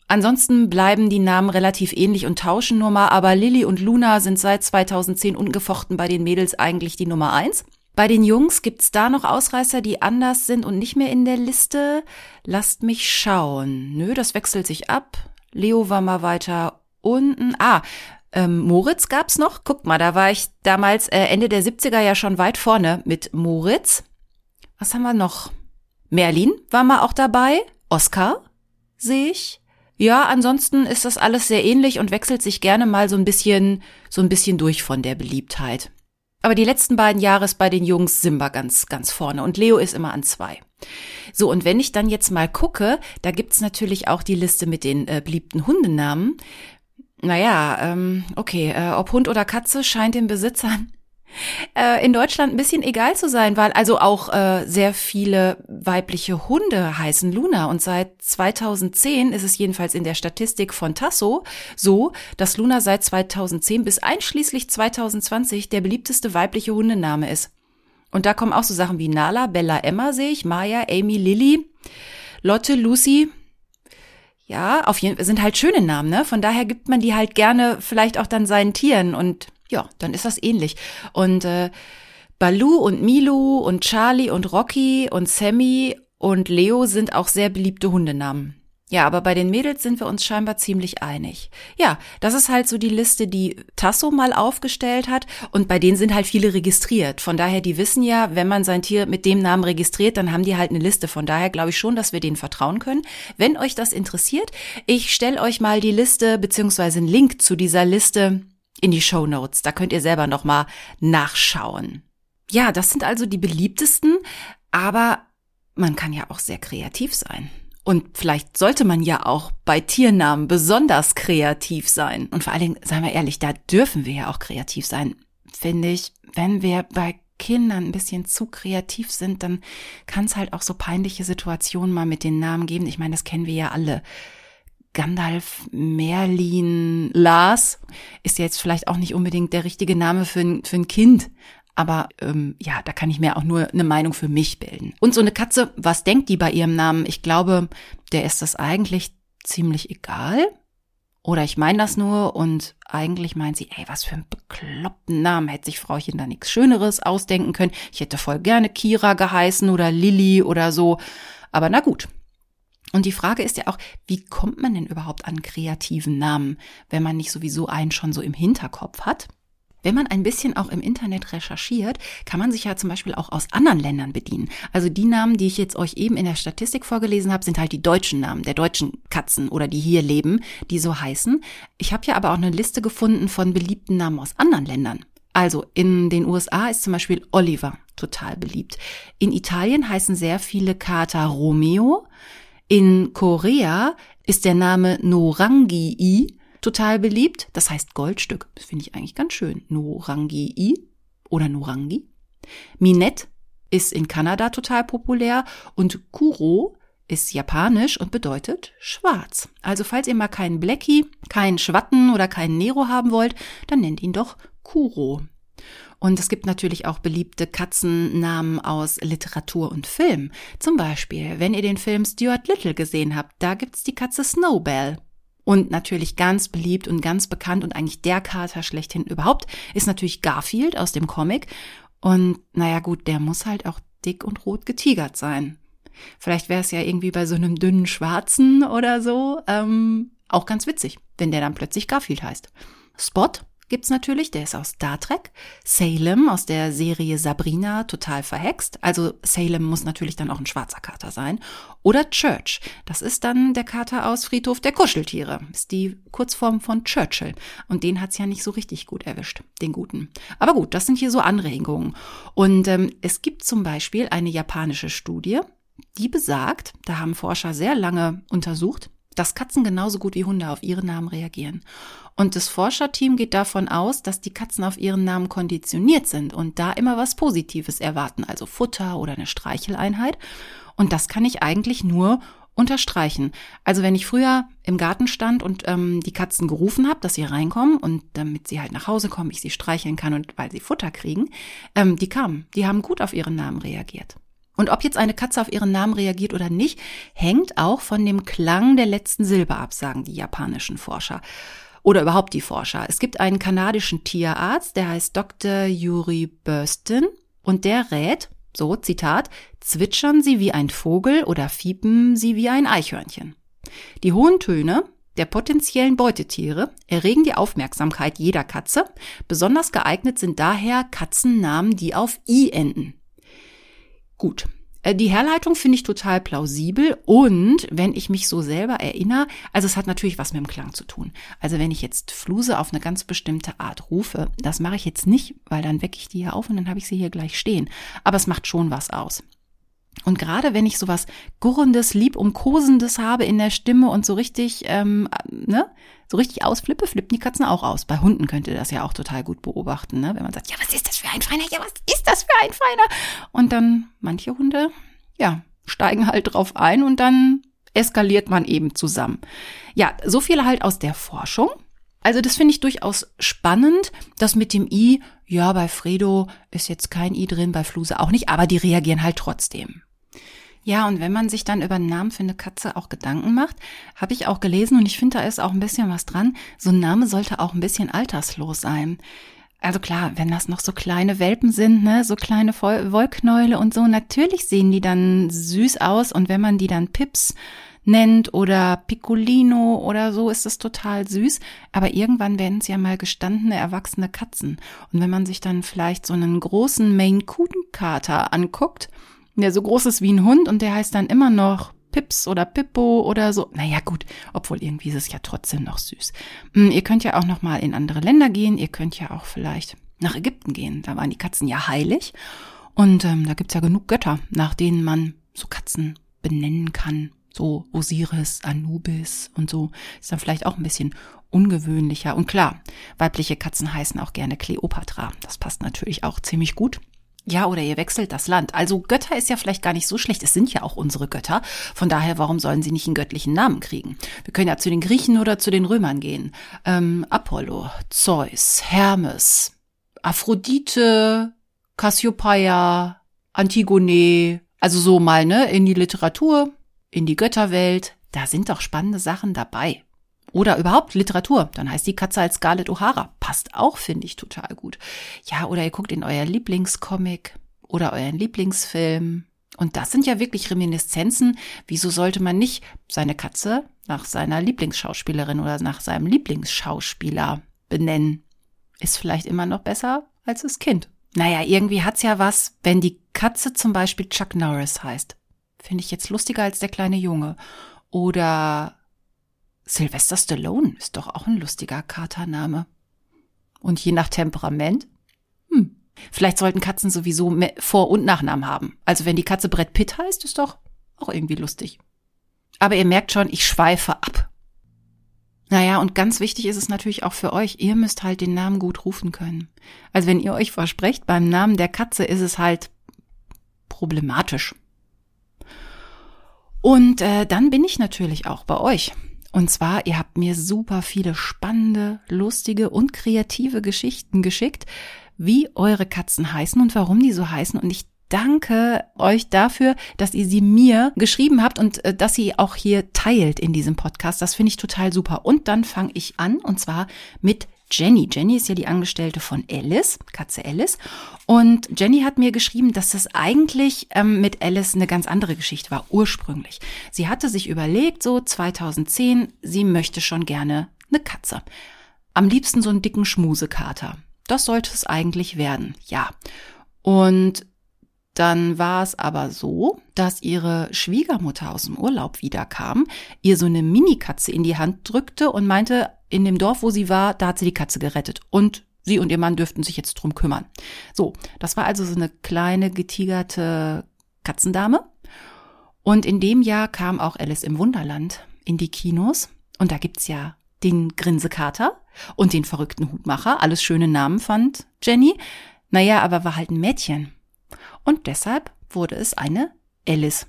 Ansonsten bleiben die Namen relativ ähnlich und tauschen nur mal, aber Lilly und Luna sind seit 2010 ungefochten bei den Mädels eigentlich die Nummer eins. Bei den Jungs gibt's da noch Ausreißer, die anders sind und nicht mehr in der Liste. Lasst mich schauen. Nö, das wechselt sich ab. Leo war mal weiter unten. Ah, ähm, Moritz gab's noch. Guckt mal, da war ich damals äh, Ende der 70er ja schon weit vorne mit Moritz. Was haben wir noch? Merlin war mal auch dabei. Oscar sehe ich. Ja, ansonsten ist das alles sehr ähnlich und wechselt sich gerne mal so ein bisschen, so ein bisschen durch von der Beliebtheit. Aber die letzten beiden Jahre ist bei den Jungs Simba ganz, ganz vorne und Leo ist immer an zwei. So, und wenn ich dann jetzt mal gucke, da gibt's natürlich auch die Liste mit den äh, beliebten Hundenamen. Naja, ähm, okay, äh, ob Hund oder Katze scheint den Besitzern äh, in Deutschland ein bisschen egal zu sein, weil also auch äh, sehr viele weibliche Hunde heißen Luna und seit 2010 ist es jedenfalls in der Statistik von Tasso so, dass Luna seit 2010 bis einschließlich 2020 der beliebteste weibliche Hundename ist. Und da kommen auch so Sachen wie Nala, Bella, Emma sehe ich, Maya, Amy, Lilly, Lotte, Lucy. Ja, auf jeden Fall sind halt schöne Namen, ne? Von daher gibt man die halt gerne vielleicht auch dann seinen Tieren und ja, dann ist das ähnlich. Und äh, Balu und Milu und Charlie und Rocky und Sammy und Leo sind auch sehr beliebte Hundenamen. Ja, aber bei den Mädels sind wir uns scheinbar ziemlich einig. Ja, das ist halt so die Liste, die Tasso mal aufgestellt hat und bei denen sind halt viele registriert. Von daher, die wissen ja, wenn man sein Tier mit dem Namen registriert, dann haben die halt eine Liste. Von daher glaube ich schon, dass wir denen vertrauen können. Wenn euch das interessiert, ich stelle euch mal die Liste beziehungsweise einen Link zu dieser Liste in die Show Notes. Da könnt ihr selber nochmal nachschauen. Ja, das sind also die beliebtesten, aber man kann ja auch sehr kreativ sein. Und vielleicht sollte man ja auch bei Tiernamen besonders kreativ sein. Und vor allen Dingen, seien wir ehrlich, da dürfen wir ja auch kreativ sein. Finde ich, wenn wir bei Kindern ein bisschen zu kreativ sind, dann kann es halt auch so peinliche Situationen mal mit den Namen geben. Ich meine, das kennen wir ja alle. Gandalf, Merlin, Lars ist jetzt vielleicht auch nicht unbedingt der richtige Name für ein, für ein Kind. Aber ähm, ja, da kann ich mir auch nur eine Meinung für mich bilden. Und so eine Katze, was denkt die bei ihrem Namen? Ich glaube, der ist das eigentlich ziemlich egal. Oder ich meine das nur und eigentlich meint sie, ey, was für einen bekloppten Namen hätte sich Frauchen da nichts Schöneres ausdenken können. Ich hätte voll gerne Kira geheißen oder Lilly oder so. Aber na gut. Und die Frage ist ja auch, wie kommt man denn überhaupt an kreativen Namen, wenn man nicht sowieso einen schon so im Hinterkopf hat? Wenn man ein bisschen auch im Internet recherchiert, kann man sich ja zum Beispiel auch aus anderen Ländern bedienen. Also die Namen, die ich jetzt euch eben in der Statistik vorgelesen habe, sind halt die deutschen Namen der deutschen Katzen oder die hier leben, die so heißen. Ich habe ja aber auch eine Liste gefunden von beliebten Namen aus anderen Ländern. Also in den USA ist zum Beispiel Oliver total beliebt. In Italien heißen sehr viele Kater Romeo. In Korea ist der Name Norangii total beliebt. Das heißt Goldstück. Das finde ich eigentlich ganz schön. Norangi oder Norangi. Minette ist in Kanada total populär und Kuro ist japanisch und bedeutet schwarz. Also falls ihr mal keinen Blackie, keinen Schwatten oder keinen Nero haben wollt, dann nennt ihn doch Kuro. Und es gibt natürlich auch beliebte Katzennamen aus Literatur und Film. Zum Beispiel, wenn ihr den Film Stuart Little gesehen habt, da gibt's die Katze Snowbell. Und natürlich ganz beliebt und ganz bekannt und eigentlich der Kater schlechthin überhaupt ist natürlich Garfield aus dem Comic. Und naja gut, der muss halt auch dick und rot getigert sein. Vielleicht wäre es ja irgendwie bei so einem dünnen Schwarzen oder so ähm, auch ganz witzig, wenn der dann plötzlich Garfield heißt. Spot gibt's natürlich, der ist aus Star Trek. Salem aus der Serie Sabrina, total verhext. Also Salem muss natürlich dann auch ein schwarzer Kater sein. Oder Church, das ist dann der Kater aus Friedhof der Kuscheltiere. Ist die Kurzform von Churchill. Und den hat's ja nicht so richtig gut erwischt, den guten. Aber gut, das sind hier so Anregungen. Und ähm, es gibt zum Beispiel eine japanische Studie, die besagt, da haben Forscher sehr lange untersucht, dass Katzen genauso gut wie Hunde auf ihre Namen reagieren. Und das Forscherteam geht davon aus, dass die Katzen auf ihren Namen konditioniert sind und da immer was Positives erwarten, also Futter oder eine Streicheleinheit. Und das kann ich eigentlich nur unterstreichen. Also wenn ich früher im Garten stand und ähm, die Katzen gerufen habe, dass sie reinkommen und damit sie halt nach Hause kommen, ich sie streicheln kann und weil sie Futter kriegen, ähm, die kamen, die haben gut auf ihren Namen reagiert. Und ob jetzt eine Katze auf ihren Namen reagiert oder nicht, hängt auch von dem Klang der letzten Silbe ab, sagen die japanischen Forscher. Oder überhaupt die Forscher. Es gibt einen kanadischen Tierarzt, der heißt Dr. Yuri Burston und der rät, so Zitat, zwitschern Sie wie ein Vogel oder fiepen Sie wie ein Eichhörnchen. Die hohen Töne der potenziellen Beutetiere erregen die Aufmerksamkeit jeder Katze. Besonders geeignet sind daher Katzennamen, die auf i enden. Gut. Äh, die Herleitung finde ich total plausibel und wenn ich mich so selber erinnere, also es hat natürlich was mit dem Klang zu tun. Also wenn ich jetzt Fluse auf eine ganz bestimmte Art rufe, das mache ich jetzt nicht, weil dann wecke ich die hier auf und dann habe ich sie hier gleich stehen. Aber es macht schon was aus. Und gerade wenn ich sowas Gurrendes, Liebumkosendes habe in der Stimme und so richtig, ähm, ne, so richtig ausflippe, flippen die Katzen auch aus. Bei Hunden könnt ihr das ja auch total gut beobachten, ne? wenn man sagt, ja, was ist das für ein Feiner? Ja, was ist das für ein Feiner? Und dann manche Hunde, ja, steigen halt drauf ein und dann eskaliert man eben zusammen. Ja, so viel halt aus der Forschung. Also das finde ich durchaus spannend. Das mit dem I, ja, bei Fredo ist jetzt kein I drin, bei Fluse auch nicht, aber die reagieren halt trotzdem. Ja, und wenn man sich dann über einen Namen für eine Katze auch Gedanken macht, habe ich auch gelesen und ich finde, da ist auch ein bisschen was dran. So ein Name sollte auch ein bisschen alterslos sein. Also klar, wenn das noch so kleine Welpen sind, ne, so kleine Wollknäule und so, natürlich sehen die dann süß aus und wenn man die dann Pips nennt oder Piccolino oder so, ist das total süß. Aber irgendwann werden es ja mal gestandene, erwachsene Katzen. Und wenn man sich dann vielleicht so einen großen Maine Coon Kater anguckt, der so groß ist wie ein Hund und der heißt dann immer noch Pips oder Pippo oder so. Naja, gut, obwohl irgendwie ist es ja trotzdem noch süß. Hm, ihr könnt ja auch noch mal in andere Länder gehen. Ihr könnt ja auch vielleicht nach Ägypten gehen. Da waren die Katzen ja heilig. Und ähm, da gibt's ja genug Götter, nach denen man so Katzen benennen kann so Osiris, Anubis und so, ist dann vielleicht auch ein bisschen ungewöhnlicher. Und klar, weibliche Katzen heißen auch gerne Kleopatra. Das passt natürlich auch ziemlich gut. Ja, oder ihr wechselt das Land. Also Götter ist ja vielleicht gar nicht so schlecht. Es sind ja auch unsere Götter. Von daher, warum sollen sie nicht einen göttlichen Namen kriegen? Wir können ja zu den Griechen oder zu den Römern gehen. Ähm, Apollo, Zeus, Hermes, Aphrodite, Cassiopeia, Antigone. Also so mal, ne, in die Literatur in die Götterwelt, da sind doch spannende Sachen dabei. Oder überhaupt Literatur, dann heißt die Katze als Scarlett O'Hara. Passt auch, finde ich total gut. Ja, oder ihr guckt in euer Lieblingscomic oder euren Lieblingsfilm. Und das sind ja wirklich Reminiszenzen. Wieso sollte man nicht seine Katze nach seiner Lieblingsschauspielerin oder nach seinem Lieblingsschauspieler benennen? Ist vielleicht immer noch besser als das Kind. Naja, irgendwie hat's ja was, wenn die Katze zum Beispiel Chuck Norris heißt. Finde ich jetzt lustiger als der kleine Junge. Oder Sylvester Stallone ist doch auch ein lustiger Katername. Und je nach Temperament? Hm. Vielleicht sollten Katzen sowieso Vor- und Nachnamen haben. Also wenn die Katze Brett Pitt heißt, ist doch auch irgendwie lustig. Aber ihr merkt schon, ich schweife ab. Naja, und ganz wichtig ist es natürlich auch für euch, ihr müsst halt den Namen gut rufen können. Also wenn ihr euch versprecht, beim Namen der Katze ist es halt problematisch. Und äh, dann bin ich natürlich auch bei euch. Und zwar, ihr habt mir super viele spannende, lustige und kreative Geschichten geschickt, wie eure Katzen heißen und warum die so heißen. Und ich danke euch dafür, dass ihr sie mir geschrieben habt und äh, dass sie auch hier teilt in diesem Podcast. Das finde ich total super. Und dann fange ich an und zwar mit Jenny. Jenny ist ja die Angestellte von Alice, Katze Alice. Und Jenny hat mir geschrieben, dass das eigentlich ähm, mit Alice eine ganz andere Geschichte war, ursprünglich. Sie hatte sich überlegt, so 2010, sie möchte schon gerne eine Katze. Am liebsten so einen dicken Schmusekater. Das sollte es eigentlich werden, ja. Und dann war es aber so, dass ihre Schwiegermutter aus dem Urlaub wiederkam, ihr so eine Minikatze in die Hand drückte und meinte, in dem Dorf, wo sie war, da hat sie die Katze gerettet. Und sie und ihr Mann dürften sich jetzt drum kümmern. So, das war also so eine kleine, getigerte Katzendame. Und in dem Jahr kam auch Alice im Wunderland in die Kinos. Und da gibt's ja den Grinsekater und den verrückten Hutmacher. Alles schöne Namen fand Jenny. Naja, aber war halt ein Mädchen. Und deshalb wurde es eine Alice.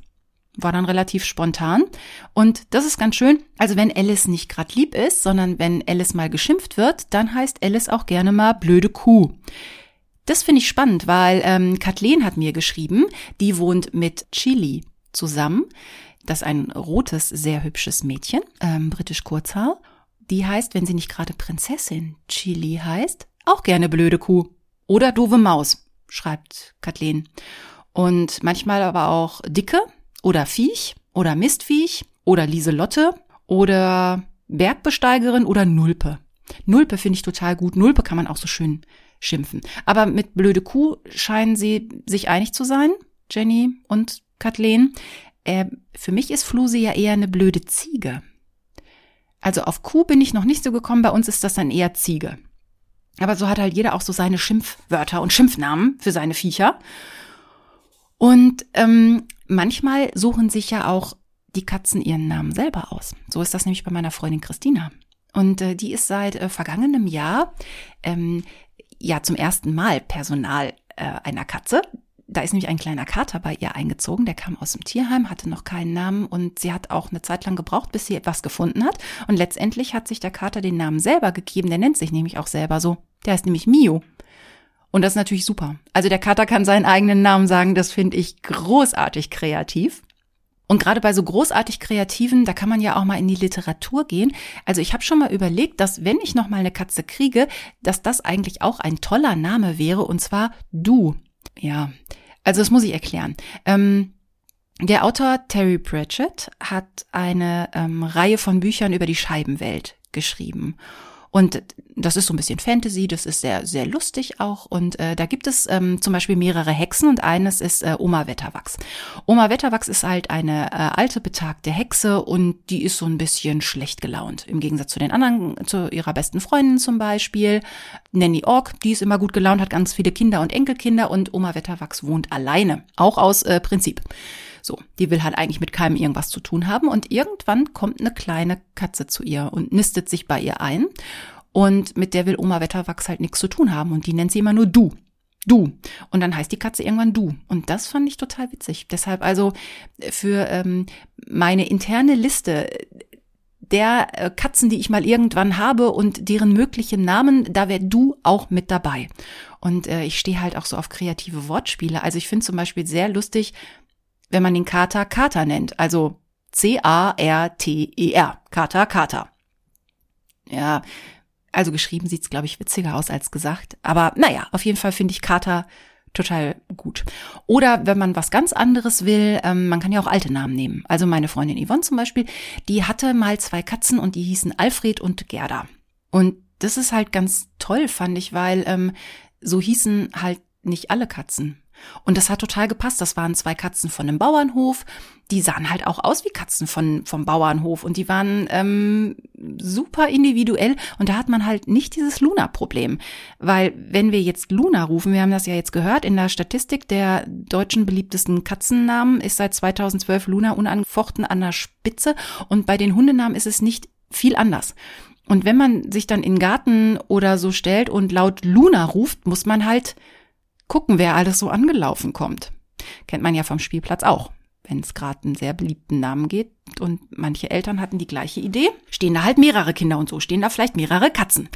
War dann relativ spontan. Und das ist ganz schön. Also wenn Alice nicht gerade lieb ist, sondern wenn Alice mal geschimpft wird, dann heißt Alice auch gerne mal blöde Kuh. Das finde ich spannend, weil ähm, Kathleen hat mir geschrieben, die wohnt mit Chili zusammen. Das ist ein rotes, sehr hübsches Mädchen, ähm, britisch Kurzhaar. Die heißt, wenn sie nicht gerade Prinzessin Chili heißt, auch gerne blöde Kuh. Oder doofe Maus, schreibt Kathleen. Und manchmal aber auch dicke, oder Viech oder Mistviech oder Lieselotte oder Bergbesteigerin oder Nulpe. Nulpe finde ich total gut. Nulpe kann man auch so schön schimpfen. Aber mit blöde Kuh scheinen sie sich einig zu sein, Jenny und Kathleen. Äh, für mich ist Fluse ja eher eine blöde Ziege. Also auf Kuh bin ich noch nicht so gekommen, bei uns ist das dann eher Ziege. Aber so hat halt jeder auch so seine Schimpfwörter und Schimpfnamen für seine Viecher. Und ähm, manchmal suchen sich ja auch die Katzen ihren Namen selber aus. So ist das nämlich bei meiner Freundin Christina. Und äh, die ist seit äh, vergangenem Jahr ähm, ja zum ersten Mal Personal äh, einer Katze. Da ist nämlich ein kleiner Kater bei ihr eingezogen, der kam aus dem Tierheim, hatte noch keinen Namen und sie hat auch eine Zeit lang gebraucht, bis sie etwas gefunden hat. Und letztendlich hat sich der Kater den Namen selber gegeben, der nennt sich nämlich auch selber so. Der heißt nämlich Mio. Und das ist natürlich super. Also der Kater kann seinen eigenen Namen sagen, das finde ich großartig kreativ. Und gerade bei so großartig Kreativen, da kann man ja auch mal in die Literatur gehen. Also ich habe schon mal überlegt, dass wenn ich noch mal eine Katze kriege, dass das eigentlich auch ein toller Name wäre, und zwar Du. Ja, also das muss ich erklären. Ähm, der Autor Terry Pratchett hat eine ähm, Reihe von Büchern über die Scheibenwelt geschrieben. Und das ist so ein bisschen Fantasy, das ist sehr, sehr lustig auch. Und äh, da gibt es ähm, zum Beispiel mehrere Hexen und eines ist äh, Oma Wetterwachs. Oma Wetterwachs ist halt eine äh, alte, betagte Hexe und die ist so ein bisschen schlecht gelaunt. Im Gegensatz zu den anderen, zu ihrer besten Freundin zum Beispiel. Nanny Ork, die ist immer gut gelaunt, hat ganz viele Kinder und Enkelkinder und Oma Wetterwachs wohnt alleine. Auch aus äh, Prinzip. So, die will halt eigentlich mit keinem irgendwas zu tun haben und irgendwann kommt eine kleine Katze zu ihr und nistet sich bei ihr ein und mit der will Oma Wetterwachs halt nichts zu tun haben und die nennt sie immer nur du. Du. Und dann heißt die Katze irgendwann du. Und das fand ich total witzig. Deshalb also für ähm, meine interne Liste der äh, Katzen, die ich mal irgendwann habe und deren möglichen Namen, da wäre du auch mit dabei. Und äh, ich stehe halt auch so auf kreative Wortspiele. Also ich finde zum Beispiel sehr lustig, wenn man den Kater Kater nennt. Also C-A-R-T-E-R. Kater Kater. Ja, also geschrieben sieht's, glaube ich, witziger aus als gesagt. Aber naja, auf jeden Fall finde ich Kater total gut. Oder wenn man was ganz anderes will, ähm, man kann ja auch alte Namen nehmen. Also meine Freundin Yvonne zum Beispiel, die hatte mal zwei Katzen und die hießen Alfred und Gerda. Und das ist halt ganz toll, fand ich, weil ähm, so hießen halt nicht alle Katzen. Und das hat total gepasst. Das waren zwei Katzen von einem Bauernhof. Die sahen halt auch aus wie Katzen von, vom Bauernhof und die waren ähm, super individuell. Und da hat man halt nicht dieses Luna-Problem. Weil wenn wir jetzt Luna rufen, wir haben das ja jetzt gehört, in der Statistik der deutschen beliebtesten Katzennamen ist seit 2012 Luna unangefochten an der Spitze. Und bei den Hundenamen ist es nicht viel anders. Und wenn man sich dann in den Garten oder so stellt und laut Luna ruft, muss man halt gucken, wer alles so angelaufen kommt. Kennt man ja vom Spielplatz auch. Wenn es gerade einen sehr beliebten Namen geht und manche Eltern hatten die gleiche Idee, stehen da halt mehrere Kinder und so stehen da vielleicht mehrere Katzen.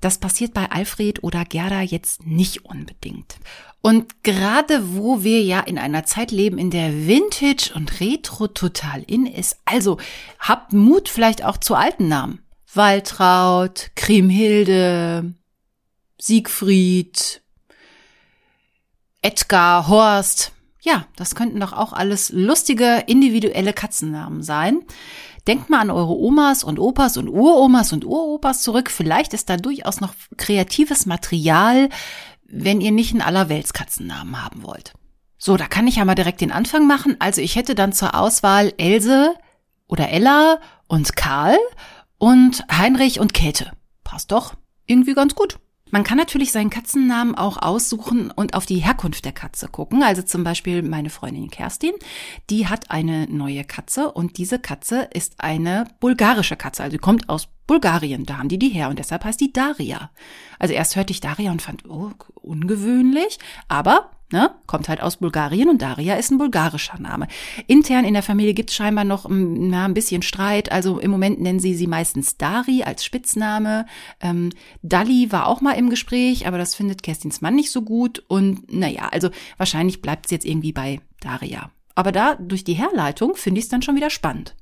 Das passiert bei Alfred oder Gerda jetzt nicht unbedingt. Und gerade wo wir ja in einer Zeit leben, in der Vintage und Retro total in ist, also habt Mut vielleicht auch zu alten Namen. Waltraud, Kriemhilde, Siegfried, Edgar, Horst. Ja, das könnten doch auch alles lustige, individuelle Katzennamen sein. Denkt mal an eure Omas und Opas und Uromas und Uropas zurück. Vielleicht ist da durchaus noch kreatives Material, wenn ihr nicht einen Allerweltskatzennamen haben wollt. So, da kann ich ja mal direkt den Anfang machen. Also ich hätte dann zur Auswahl Else oder Ella und Karl und Heinrich und Käthe. Passt doch irgendwie ganz gut. Man kann natürlich seinen Katzennamen auch aussuchen und auf die Herkunft der Katze gucken. Also zum Beispiel meine Freundin Kerstin, die hat eine neue Katze und diese Katze ist eine bulgarische Katze. Also kommt aus Bulgarien, da haben die die her und deshalb heißt die Daria. Also erst hörte ich Daria und fand, oh, ungewöhnlich, aber ne, kommt halt aus Bulgarien und Daria ist ein bulgarischer Name. Intern in der Familie gibt's scheinbar noch mm, na, ein bisschen Streit, also im Moment nennen sie sie meistens Dari als Spitzname. Ähm, Dali war auch mal im Gespräch, aber das findet Kerstins Mann nicht so gut und naja, also wahrscheinlich bleibt es jetzt irgendwie bei Daria. Aber da durch die Herleitung finde ich es dann schon wieder spannend.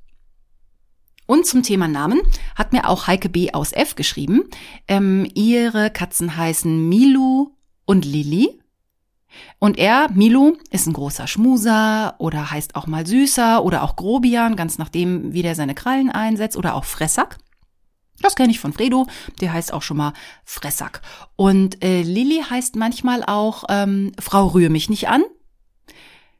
Und zum Thema Namen hat mir auch Heike B. aus F geschrieben. Ähm, ihre Katzen heißen Milu und Lili. Und er, Milu, ist ein großer Schmuser oder heißt auch mal Süßer oder auch Grobian, ganz nachdem, wie der seine Krallen einsetzt oder auch Fressack. Das kenne ich von Fredo, der heißt auch schon mal Fressack. Und äh, Lilly heißt manchmal auch ähm, Frau rühr mich nicht an.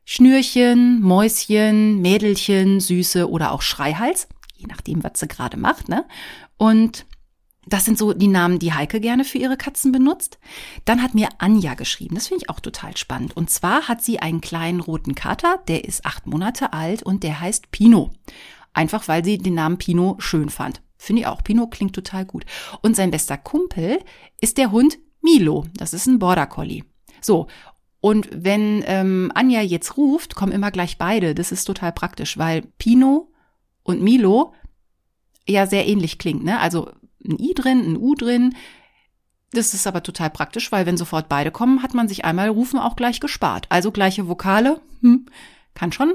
Schnürchen, Mäuschen, Mädelchen, Süße oder auch Schreihals je nachdem, was sie gerade macht, ne? Und das sind so die Namen, die Heike gerne für ihre Katzen benutzt. Dann hat mir Anja geschrieben, das finde ich auch total spannend. Und zwar hat sie einen kleinen roten Kater, der ist acht Monate alt und der heißt Pino. Einfach weil sie den Namen Pino schön fand. Finde ich auch. Pino klingt total gut. Und sein bester Kumpel ist der Hund Milo. Das ist ein Border Collie. So. Und wenn ähm, Anja jetzt ruft, kommen immer gleich beide. Das ist total praktisch, weil Pino und Milo ja sehr ähnlich klingt. Ne? Also ein I drin, ein U drin. Das ist aber total praktisch, weil wenn sofort beide kommen, hat man sich einmal Rufen auch gleich gespart. Also gleiche Vokale, hm, kann schon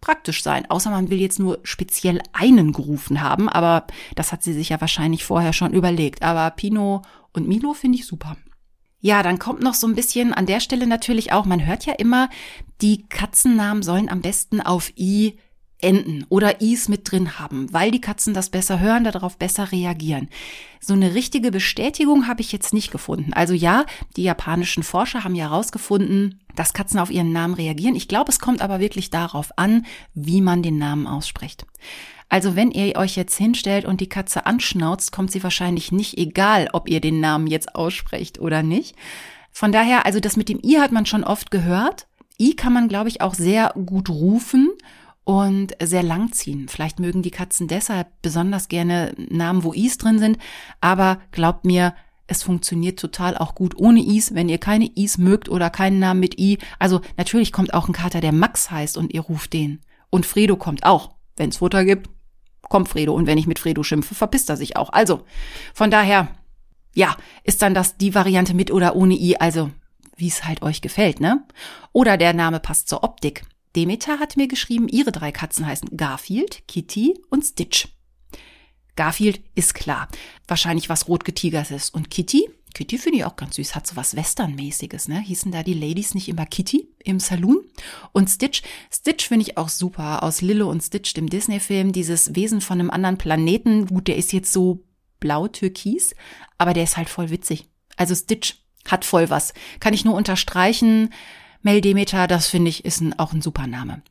praktisch sein. Außer man will jetzt nur speziell einen gerufen haben, aber das hat sie sich ja wahrscheinlich vorher schon überlegt. Aber Pino und Milo finde ich super. Ja, dann kommt noch so ein bisschen an der Stelle natürlich auch, man hört ja immer, die Katzennamen sollen am besten auf I enden oder Is mit drin haben, weil die Katzen das besser hören, darauf besser reagieren. So eine richtige Bestätigung habe ich jetzt nicht gefunden. Also ja, die japanischen Forscher haben ja herausgefunden, dass Katzen auf ihren Namen reagieren. Ich glaube, es kommt aber wirklich darauf an, wie man den Namen ausspricht. Also wenn ihr euch jetzt hinstellt und die Katze anschnauzt, kommt sie wahrscheinlich nicht egal, ob ihr den Namen jetzt aussprecht oder nicht. Von daher, also das mit dem I hat man schon oft gehört. I kann man, glaube ich, auch sehr gut rufen und sehr lang ziehen. Vielleicht mögen die Katzen deshalb besonders gerne Namen, wo Is drin sind, aber glaubt mir, es funktioniert total auch gut ohne Is, wenn ihr keine Is mögt oder keinen Namen mit I. Also natürlich kommt auch ein Kater, der Max heißt und ihr ruft den. Und Fredo kommt auch, wenn es Futter gibt kommt Fredo. Und wenn ich mit Fredo schimpfe, verpisst er sich auch. Also, von daher, ja, ist dann das die Variante mit oder ohne I, also wie es halt euch gefällt, ne? Oder der Name passt zur Optik. Demeter hat mir geschrieben, ihre drei Katzen heißen Garfield, Kitty und Stitch. Garfield ist klar. Wahrscheinlich was rotgetigertes. Und Kitty? Kitty finde ich auch ganz süß, hat so was Westernmäßiges, ne? Hießen da die Ladies nicht immer Kitty im Saloon? Und Stitch, Stitch finde ich auch super, aus Lillo und Stitch, dem Disney-Film, dieses Wesen von einem anderen Planeten. Gut, der ist jetzt so blau-türkis, aber der ist halt voll witzig. Also Stitch hat voll was. Kann ich nur unterstreichen. Mel Demeter, das finde ich, ist ein, auch ein super Name.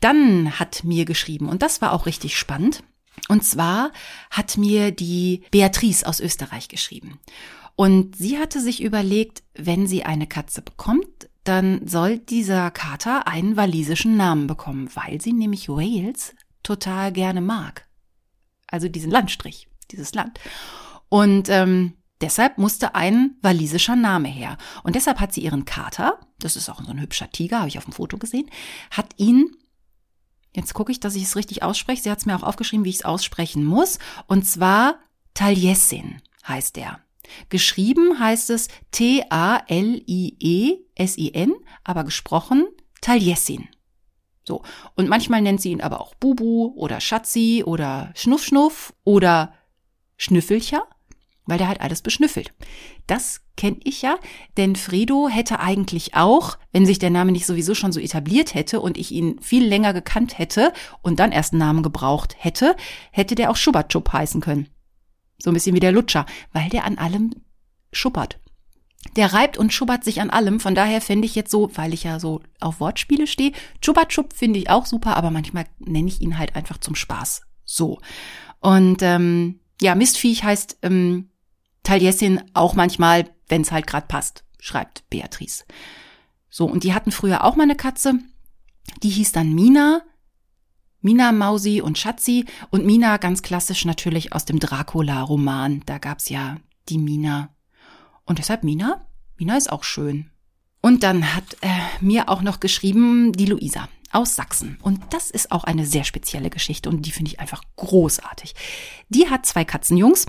Dann hat mir geschrieben, und das war auch richtig spannend, und zwar hat mir die Beatrice aus Österreich geschrieben. Und sie hatte sich überlegt, wenn sie eine Katze bekommt, dann soll dieser Kater einen walisischen Namen bekommen, weil sie nämlich Wales total gerne mag. Also diesen Landstrich, dieses Land. Und ähm, deshalb musste ein walisischer Name her. Und deshalb hat sie ihren Kater, das ist auch so ein hübscher Tiger, habe ich auf dem Foto gesehen, hat ihn Jetzt gucke ich, dass ich es richtig ausspreche. Sie hat es mir auch aufgeschrieben, wie ich es aussprechen muss. Und zwar Taliesin heißt er. Geschrieben heißt es T-A-L-I-E-S-I-N, aber gesprochen Taliesin. So. Und manchmal nennt sie ihn aber auch Bubu oder Schatzi oder Schnuff Schnuff oder Schnüffelcher, weil der halt alles beschnüffelt. Das kenne ich ja, denn Fredo hätte eigentlich auch, wenn sich der Name nicht sowieso schon so etabliert hätte und ich ihn viel länger gekannt hätte und dann erst einen Namen gebraucht hätte, hätte der auch Schubbertschub heißen können. So ein bisschen wie der Lutscher, weil der an allem schuppert. Der reibt und schubbert sich an allem. Von daher fände ich jetzt so, weil ich ja so auf Wortspiele stehe, Chubbatschub finde ich auch super, aber manchmal nenne ich ihn halt einfach zum Spaß. So. Und ähm, ja, Mistviech heißt ähm, Taliesin auch manchmal, wenn es halt gerade passt, schreibt Beatrice. So, und die hatten früher auch mal eine Katze, die hieß dann Mina. Mina, Mausi und Schatzi. Und Mina ganz klassisch natürlich aus dem Dracula-Roman. Da gab's ja die Mina. Und deshalb Mina. Mina ist auch schön. Und dann hat äh, mir auch noch geschrieben die Luisa aus Sachsen. Und das ist auch eine sehr spezielle Geschichte und die finde ich einfach großartig. Die hat zwei Katzenjungs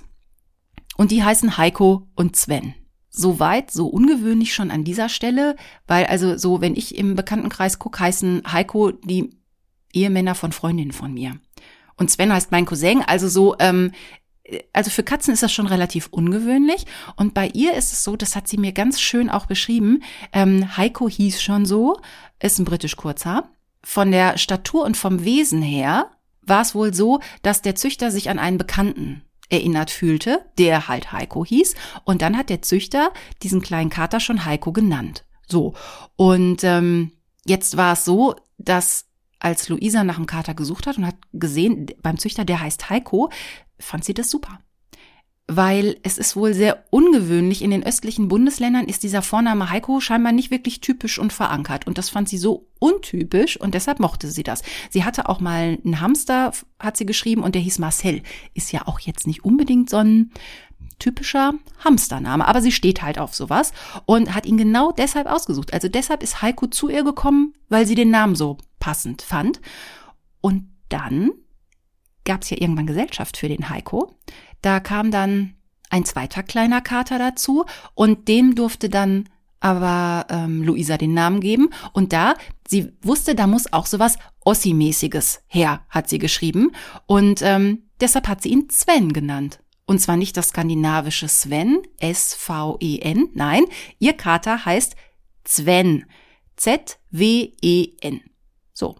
und die heißen Heiko und Sven. Soweit, so ungewöhnlich schon an dieser Stelle, weil also so, wenn ich im Bekanntenkreis gucke, heißen Heiko die Ehemänner von Freundinnen von mir. Und Sven heißt mein Cousin, also so, ähm, also für Katzen ist das schon relativ ungewöhnlich. Und bei ihr ist es so, das hat sie mir ganz schön auch beschrieben. Ähm, Heiko hieß schon so, ist ein britisch Kurzhaar. Von der Statur und vom Wesen her war es wohl so, dass der Züchter sich an einen Bekannten erinnert fühlte, der halt Heiko hieß. Und dann hat der Züchter diesen kleinen Kater schon Heiko genannt. So. Und ähm, jetzt war es so, dass als Luisa nach dem Kater gesucht hat und hat gesehen, beim Züchter, der heißt Heiko, fand sie das super weil es ist wohl sehr ungewöhnlich. In den östlichen Bundesländern ist dieser Vorname Heiko scheinbar nicht wirklich typisch und verankert. Und das fand sie so untypisch und deshalb mochte sie das. Sie hatte auch mal einen Hamster, hat sie geschrieben, und der hieß Marcel. Ist ja auch jetzt nicht unbedingt so ein typischer Hamstername, aber sie steht halt auf sowas und hat ihn genau deshalb ausgesucht. Also deshalb ist Heiko zu ihr gekommen, weil sie den Namen so passend fand. Und dann gab es ja irgendwann Gesellschaft für den Heiko. Da kam dann ein zweiter kleiner Kater dazu und dem durfte dann aber ähm, Luisa den Namen geben. Und da, sie wusste, da muss auch sowas Ossi-mäßiges her, hat sie geschrieben. Und ähm, deshalb hat sie ihn Sven genannt. Und zwar nicht das skandinavische Sven, S-V-E-N, nein, ihr Kater heißt Sven, Z-W-E-N. So.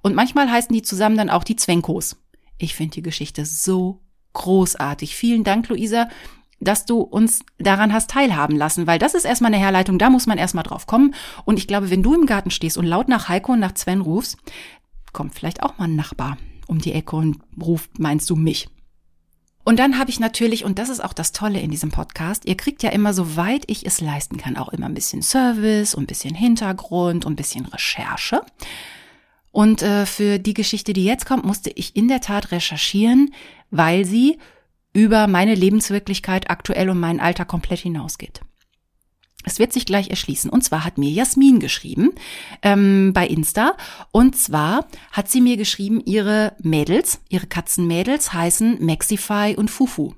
Und manchmal heißen die zusammen dann auch die Zwenkos. Ich finde die Geschichte so großartig. Vielen Dank, Luisa, dass du uns daran hast teilhaben lassen, weil das ist erstmal eine Herleitung, da muss man erstmal drauf kommen. Und ich glaube, wenn du im Garten stehst und laut nach Heiko und nach Sven rufst, kommt vielleicht auch mal ein Nachbar um die Ecke und ruft, meinst du mich? Und dann habe ich natürlich, und das ist auch das Tolle in diesem Podcast, ihr kriegt ja immer, soweit ich es leisten kann, auch immer ein bisschen Service und ein bisschen Hintergrund und ein bisschen Recherche. Und äh, für die Geschichte, die jetzt kommt, musste ich in der Tat recherchieren, weil sie über meine Lebenswirklichkeit aktuell und mein Alter komplett hinausgeht. Es wird sich gleich erschließen. Und zwar hat mir Jasmin geschrieben ähm, bei Insta. Und zwar hat sie mir geschrieben, ihre Mädels, ihre Katzenmädels heißen Maxify und Fufu.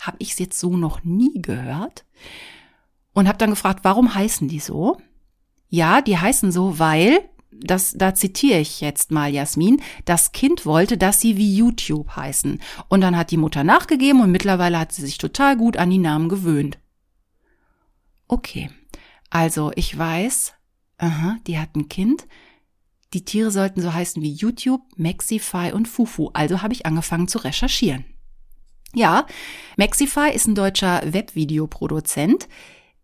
Hab ich es jetzt so noch nie gehört. Und habe dann gefragt, warum heißen die so? Ja, die heißen so, weil, das, da zitiere ich jetzt mal Jasmin, das Kind wollte, dass sie wie YouTube heißen. Und dann hat die Mutter nachgegeben und mittlerweile hat sie sich total gut an die Namen gewöhnt. Okay, also ich weiß, aha, die hat ein Kind. Die Tiere sollten so heißen wie YouTube, Maxify und Fufu. Also habe ich angefangen zu recherchieren. Ja, Maxify ist ein deutscher Webvideoproduzent,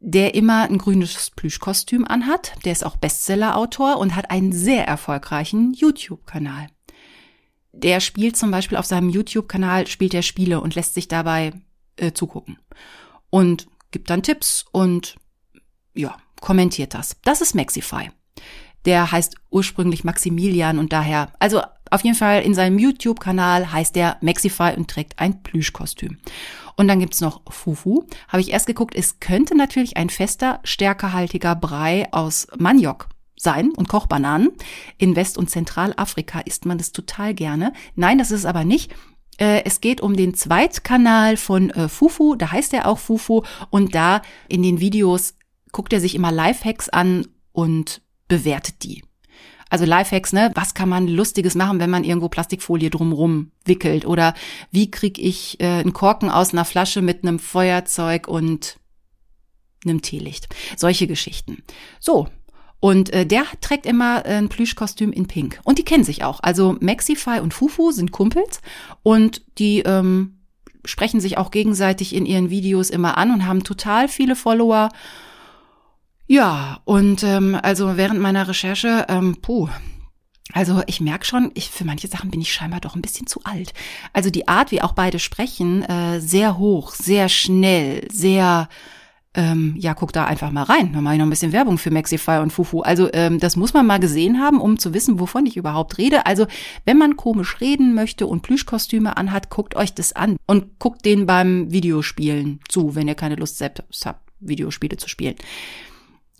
der immer ein grünes Plüschkostüm anhat. Der ist auch Bestsellerautor und hat einen sehr erfolgreichen YouTube-Kanal. Der spielt zum Beispiel auf seinem YouTube-Kanal, spielt er Spiele und lässt sich dabei äh, zugucken. Und gibt dann Tipps und ja, kommentiert das. Das ist Maxify. Der heißt ursprünglich Maximilian und daher, also auf jeden Fall in seinem YouTube-Kanal heißt der Maxify und trägt ein Plüschkostüm. Und dann gibt's noch Fufu. Habe ich erst geguckt, es könnte natürlich ein fester, stärkehaltiger Brei aus Maniok sein und Kochbananen. In West- und Zentralafrika isst man das total gerne. Nein, das ist es aber nicht. Äh, es geht um den Zweitkanal von äh, Fufu, da heißt er auch Fufu und da in den Videos guckt er sich immer Lifehacks an und bewertet die. Also Lifehacks, ne? Was kann man Lustiges machen, wenn man irgendwo Plastikfolie drumrum wickelt? Oder wie krieg ich äh, einen Korken aus einer Flasche mit einem Feuerzeug und einem Teelicht? Solche Geschichten. So, und äh, der trägt immer äh, ein Plüschkostüm in Pink. Und die kennen sich auch. Also Maxify und Fufu sind Kumpels und die ähm, sprechen sich auch gegenseitig in ihren Videos immer an und haben total viele Follower. Ja, und ähm, also während meiner Recherche, ähm, puh, also ich merke schon, ich, für manche Sachen bin ich scheinbar doch ein bisschen zu alt. Also die Art, wie auch beide sprechen, äh, sehr hoch, sehr schnell, sehr ähm, ja, guck da einfach mal rein. Dann mache ich noch ein bisschen Werbung für Maxify und Fufu. Also ähm, das muss man mal gesehen haben, um zu wissen, wovon ich überhaupt rede. Also wenn man komisch reden möchte und Plüschkostüme anhat, guckt euch das an und guckt den beim Videospielen zu, wenn ihr keine Lust habt, Videospiele zu spielen.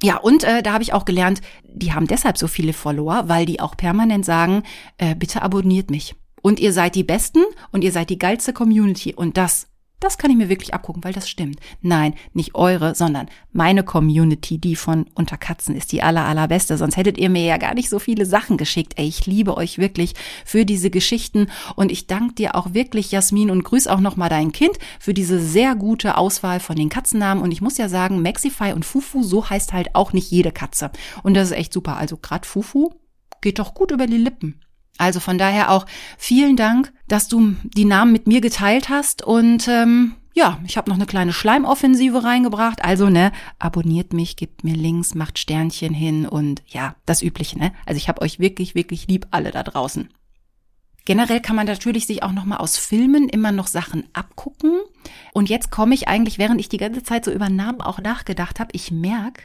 Ja, und äh, da habe ich auch gelernt, die haben deshalb so viele Follower, weil die auch permanent sagen, äh, bitte abonniert mich. Und ihr seid die Besten und ihr seid die geilste Community. Und das das kann ich mir wirklich abgucken, weil das stimmt. Nein, nicht eure, sondern meine Community, die von Unterkatzen ist die aller, allerbeste. Sonst hättet ihr mir ja gar nicht so viele Sachen geschickt. Ey, ich liebe euch wirklich für diese Geschichten und ich danke dir auch wirklich, Jasmin, und grüß auch nochmal dein Kind für diese sehr gute Auswahl von den Katzennamen. Und ich muss ja sagen, Maxify und Fufu, so heißt halt auch nicht jede Katze. Und das ist echt super. Also grad Fufu geht doch gut über die Lippen. Also von daher auch vielen Dank, dass du die Namen mit mir geteilt hast und ähm, ja, ich habe noch eine kleine Schleimoffensive reingebracht. Also, ne, abonniert mich, gebt mir Links, macht Sternchen hin und ja, das Übliche, ne? Also ich habe euch wirklich, wirklich lieb alle da draußen. Generell kann man natürlich sich auch noch mal aus Filmen immer noch Sachen abgucken. Und jetzt komme ich eigentlich, während ich die ganze Zeit so über Namen auch nachgedacht habe, ich merke,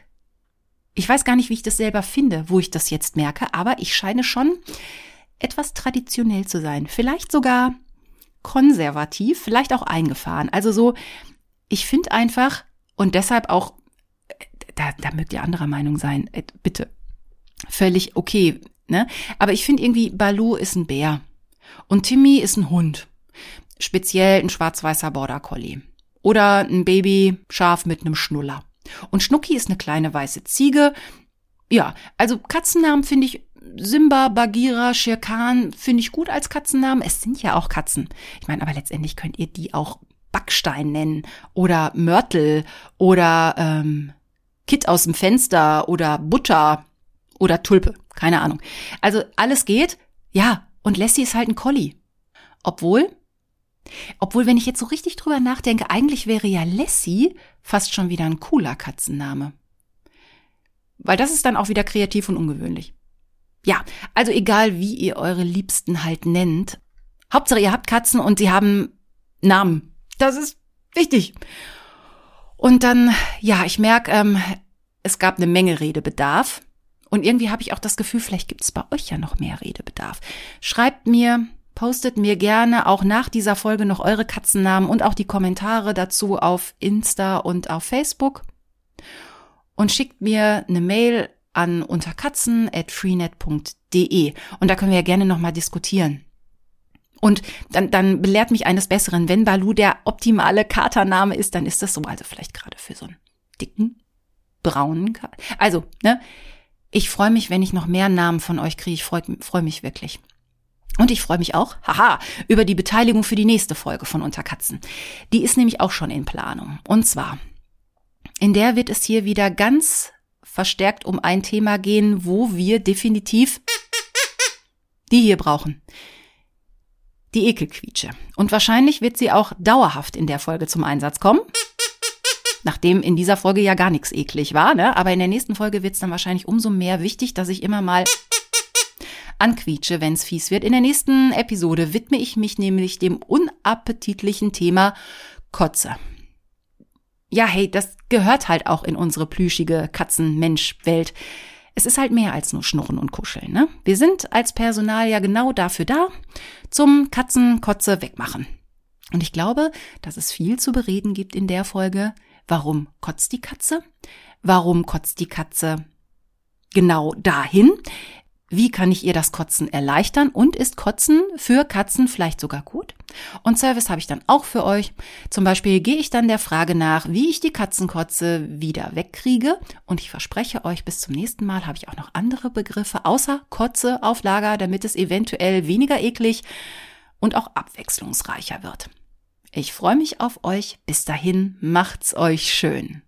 ich weiß gar nicht, wie ich das selber finde, wo ich das jetzt merke, aber ich scheine schon etwas traditionell zu sein. Vielleicht sogar konservativ, vielleicht auch eingefahren. Also so, ich finde einfach und deshalb auch, da, da mögt ihr anderer Meinung sein, äh, bitte. Völlig okay, ne? Aber ich finde irgendwie, Balu ist ein Bär und Timmy ist ein Hund. Speziell ein schwarz-weißer Border Collie. Oder ein Baby-Schaf mit einem Schnuller. Und Schnucki ist eine kleine weiße Ziege. Ja, also Katzennamen finde ich Simba, Bagheera, Shere finde ich gut als Katzennamen. Es sind ja auch Katzen. Ich meine, aber letztendlich könnt ihr die auch Backstein nennen oder Mörtel oder ähm, Kit aus dem Fenster oder Butter oder Tulpe. Keine Ahnung. Also alles geht. Ja, und Lassie ist halt ein Collie. Obwohl, obwohl, wenn ich jetzt so richtig drüber nachdenke, eigentlich wäre ja Lassie fast schon wieder ein cooler Katzenname. Weil das ist dann auch wieder kreativ und ungewöhnlich. Ja, also egal wie ihr eure Liebsten halt nennt. Hauptsache ihr habt Katzen und sie haben Namen. Das ist wichtig. Und dann, ja, ich merke, ähm, es gab eine Menge Redebedarf. Und irgendwie habe ich auch das Gefühl, vielleicht gibt es bei euch ja noch mehr Redebedarf. Schreibt mir, postet mir gerne auch nach dieser Folge noch eure Katzennamen und auch die Kommentare dazu auf Insta und auf Facebook. Und schickt mir eine Mail an unterkatzen.freenet.de und da können wir ja gerne nochmal diskutieren. Und dann, dann belehrt mich eines Besseren, wenn Balu der optimale Katername ist, dann ist das so, also vielleicht gerade für so einen dicken, braunen Kater. Also, ne, ich freue mich, wenn ich noch mehr Namen von euch kriege. Ich freue freu mich wirklich. Und ich freue mich auch, haha, über die Beteiligung für die nächste Folge von Unterkatzen. Die ist nämlich auch schon in Planung. Und zwar, in der wird es hier wieder ganz verstärkt um ein Thema gehen, wo wir definitiv die hier brauchen. Die Ekelquietsche. Und wahrscheinlich wird sie auch dauerhaft in der Folge zum Einsatz kommen. Nachdem in dieser Folge ja gar nichts eklig war, ne? Aber in der nächsten Folge wird es dann wahrscheinlich umso mehr wichtig, dass ich immer mal anquietsche, wenn es fies wird. In der nächsten Episode widme ich mich nämlich dem unappetitlichen Thema Kotze ja, hey, das gehört halt auch in unsere plüschige Katzen-Mensch-Welt. Es ist halt mehr als nur Schnurren und Kuscheln, ne? Wir sind als Personal ja genau dafür da, zum Katzenkotze wegmachen. Und ich glaube, dass es viel zu bereden gibt in der Folge. Warum kotzt die Katze? Warum kotzt die Katze genau dahin? Wie kann ich ihr das Kotzen erleichtern? Und ist Kotzen für Katzen vielleicht sogar gut? Und Service habe ich dann auch für euch. Zum Beispiel gehe ich dann der Frage nach, wie ich die Katzenkotze wieder wegkriege. Und ich verspreche euch, bis zum nächsten Mal habe ich auch noch andere Begriffe außer Kotze auf Lager, damit es eventuell weniger eklig und auch abwechslungsreicher wird. Ich freue mich auf euch. Bis dahin, macht's euch schön.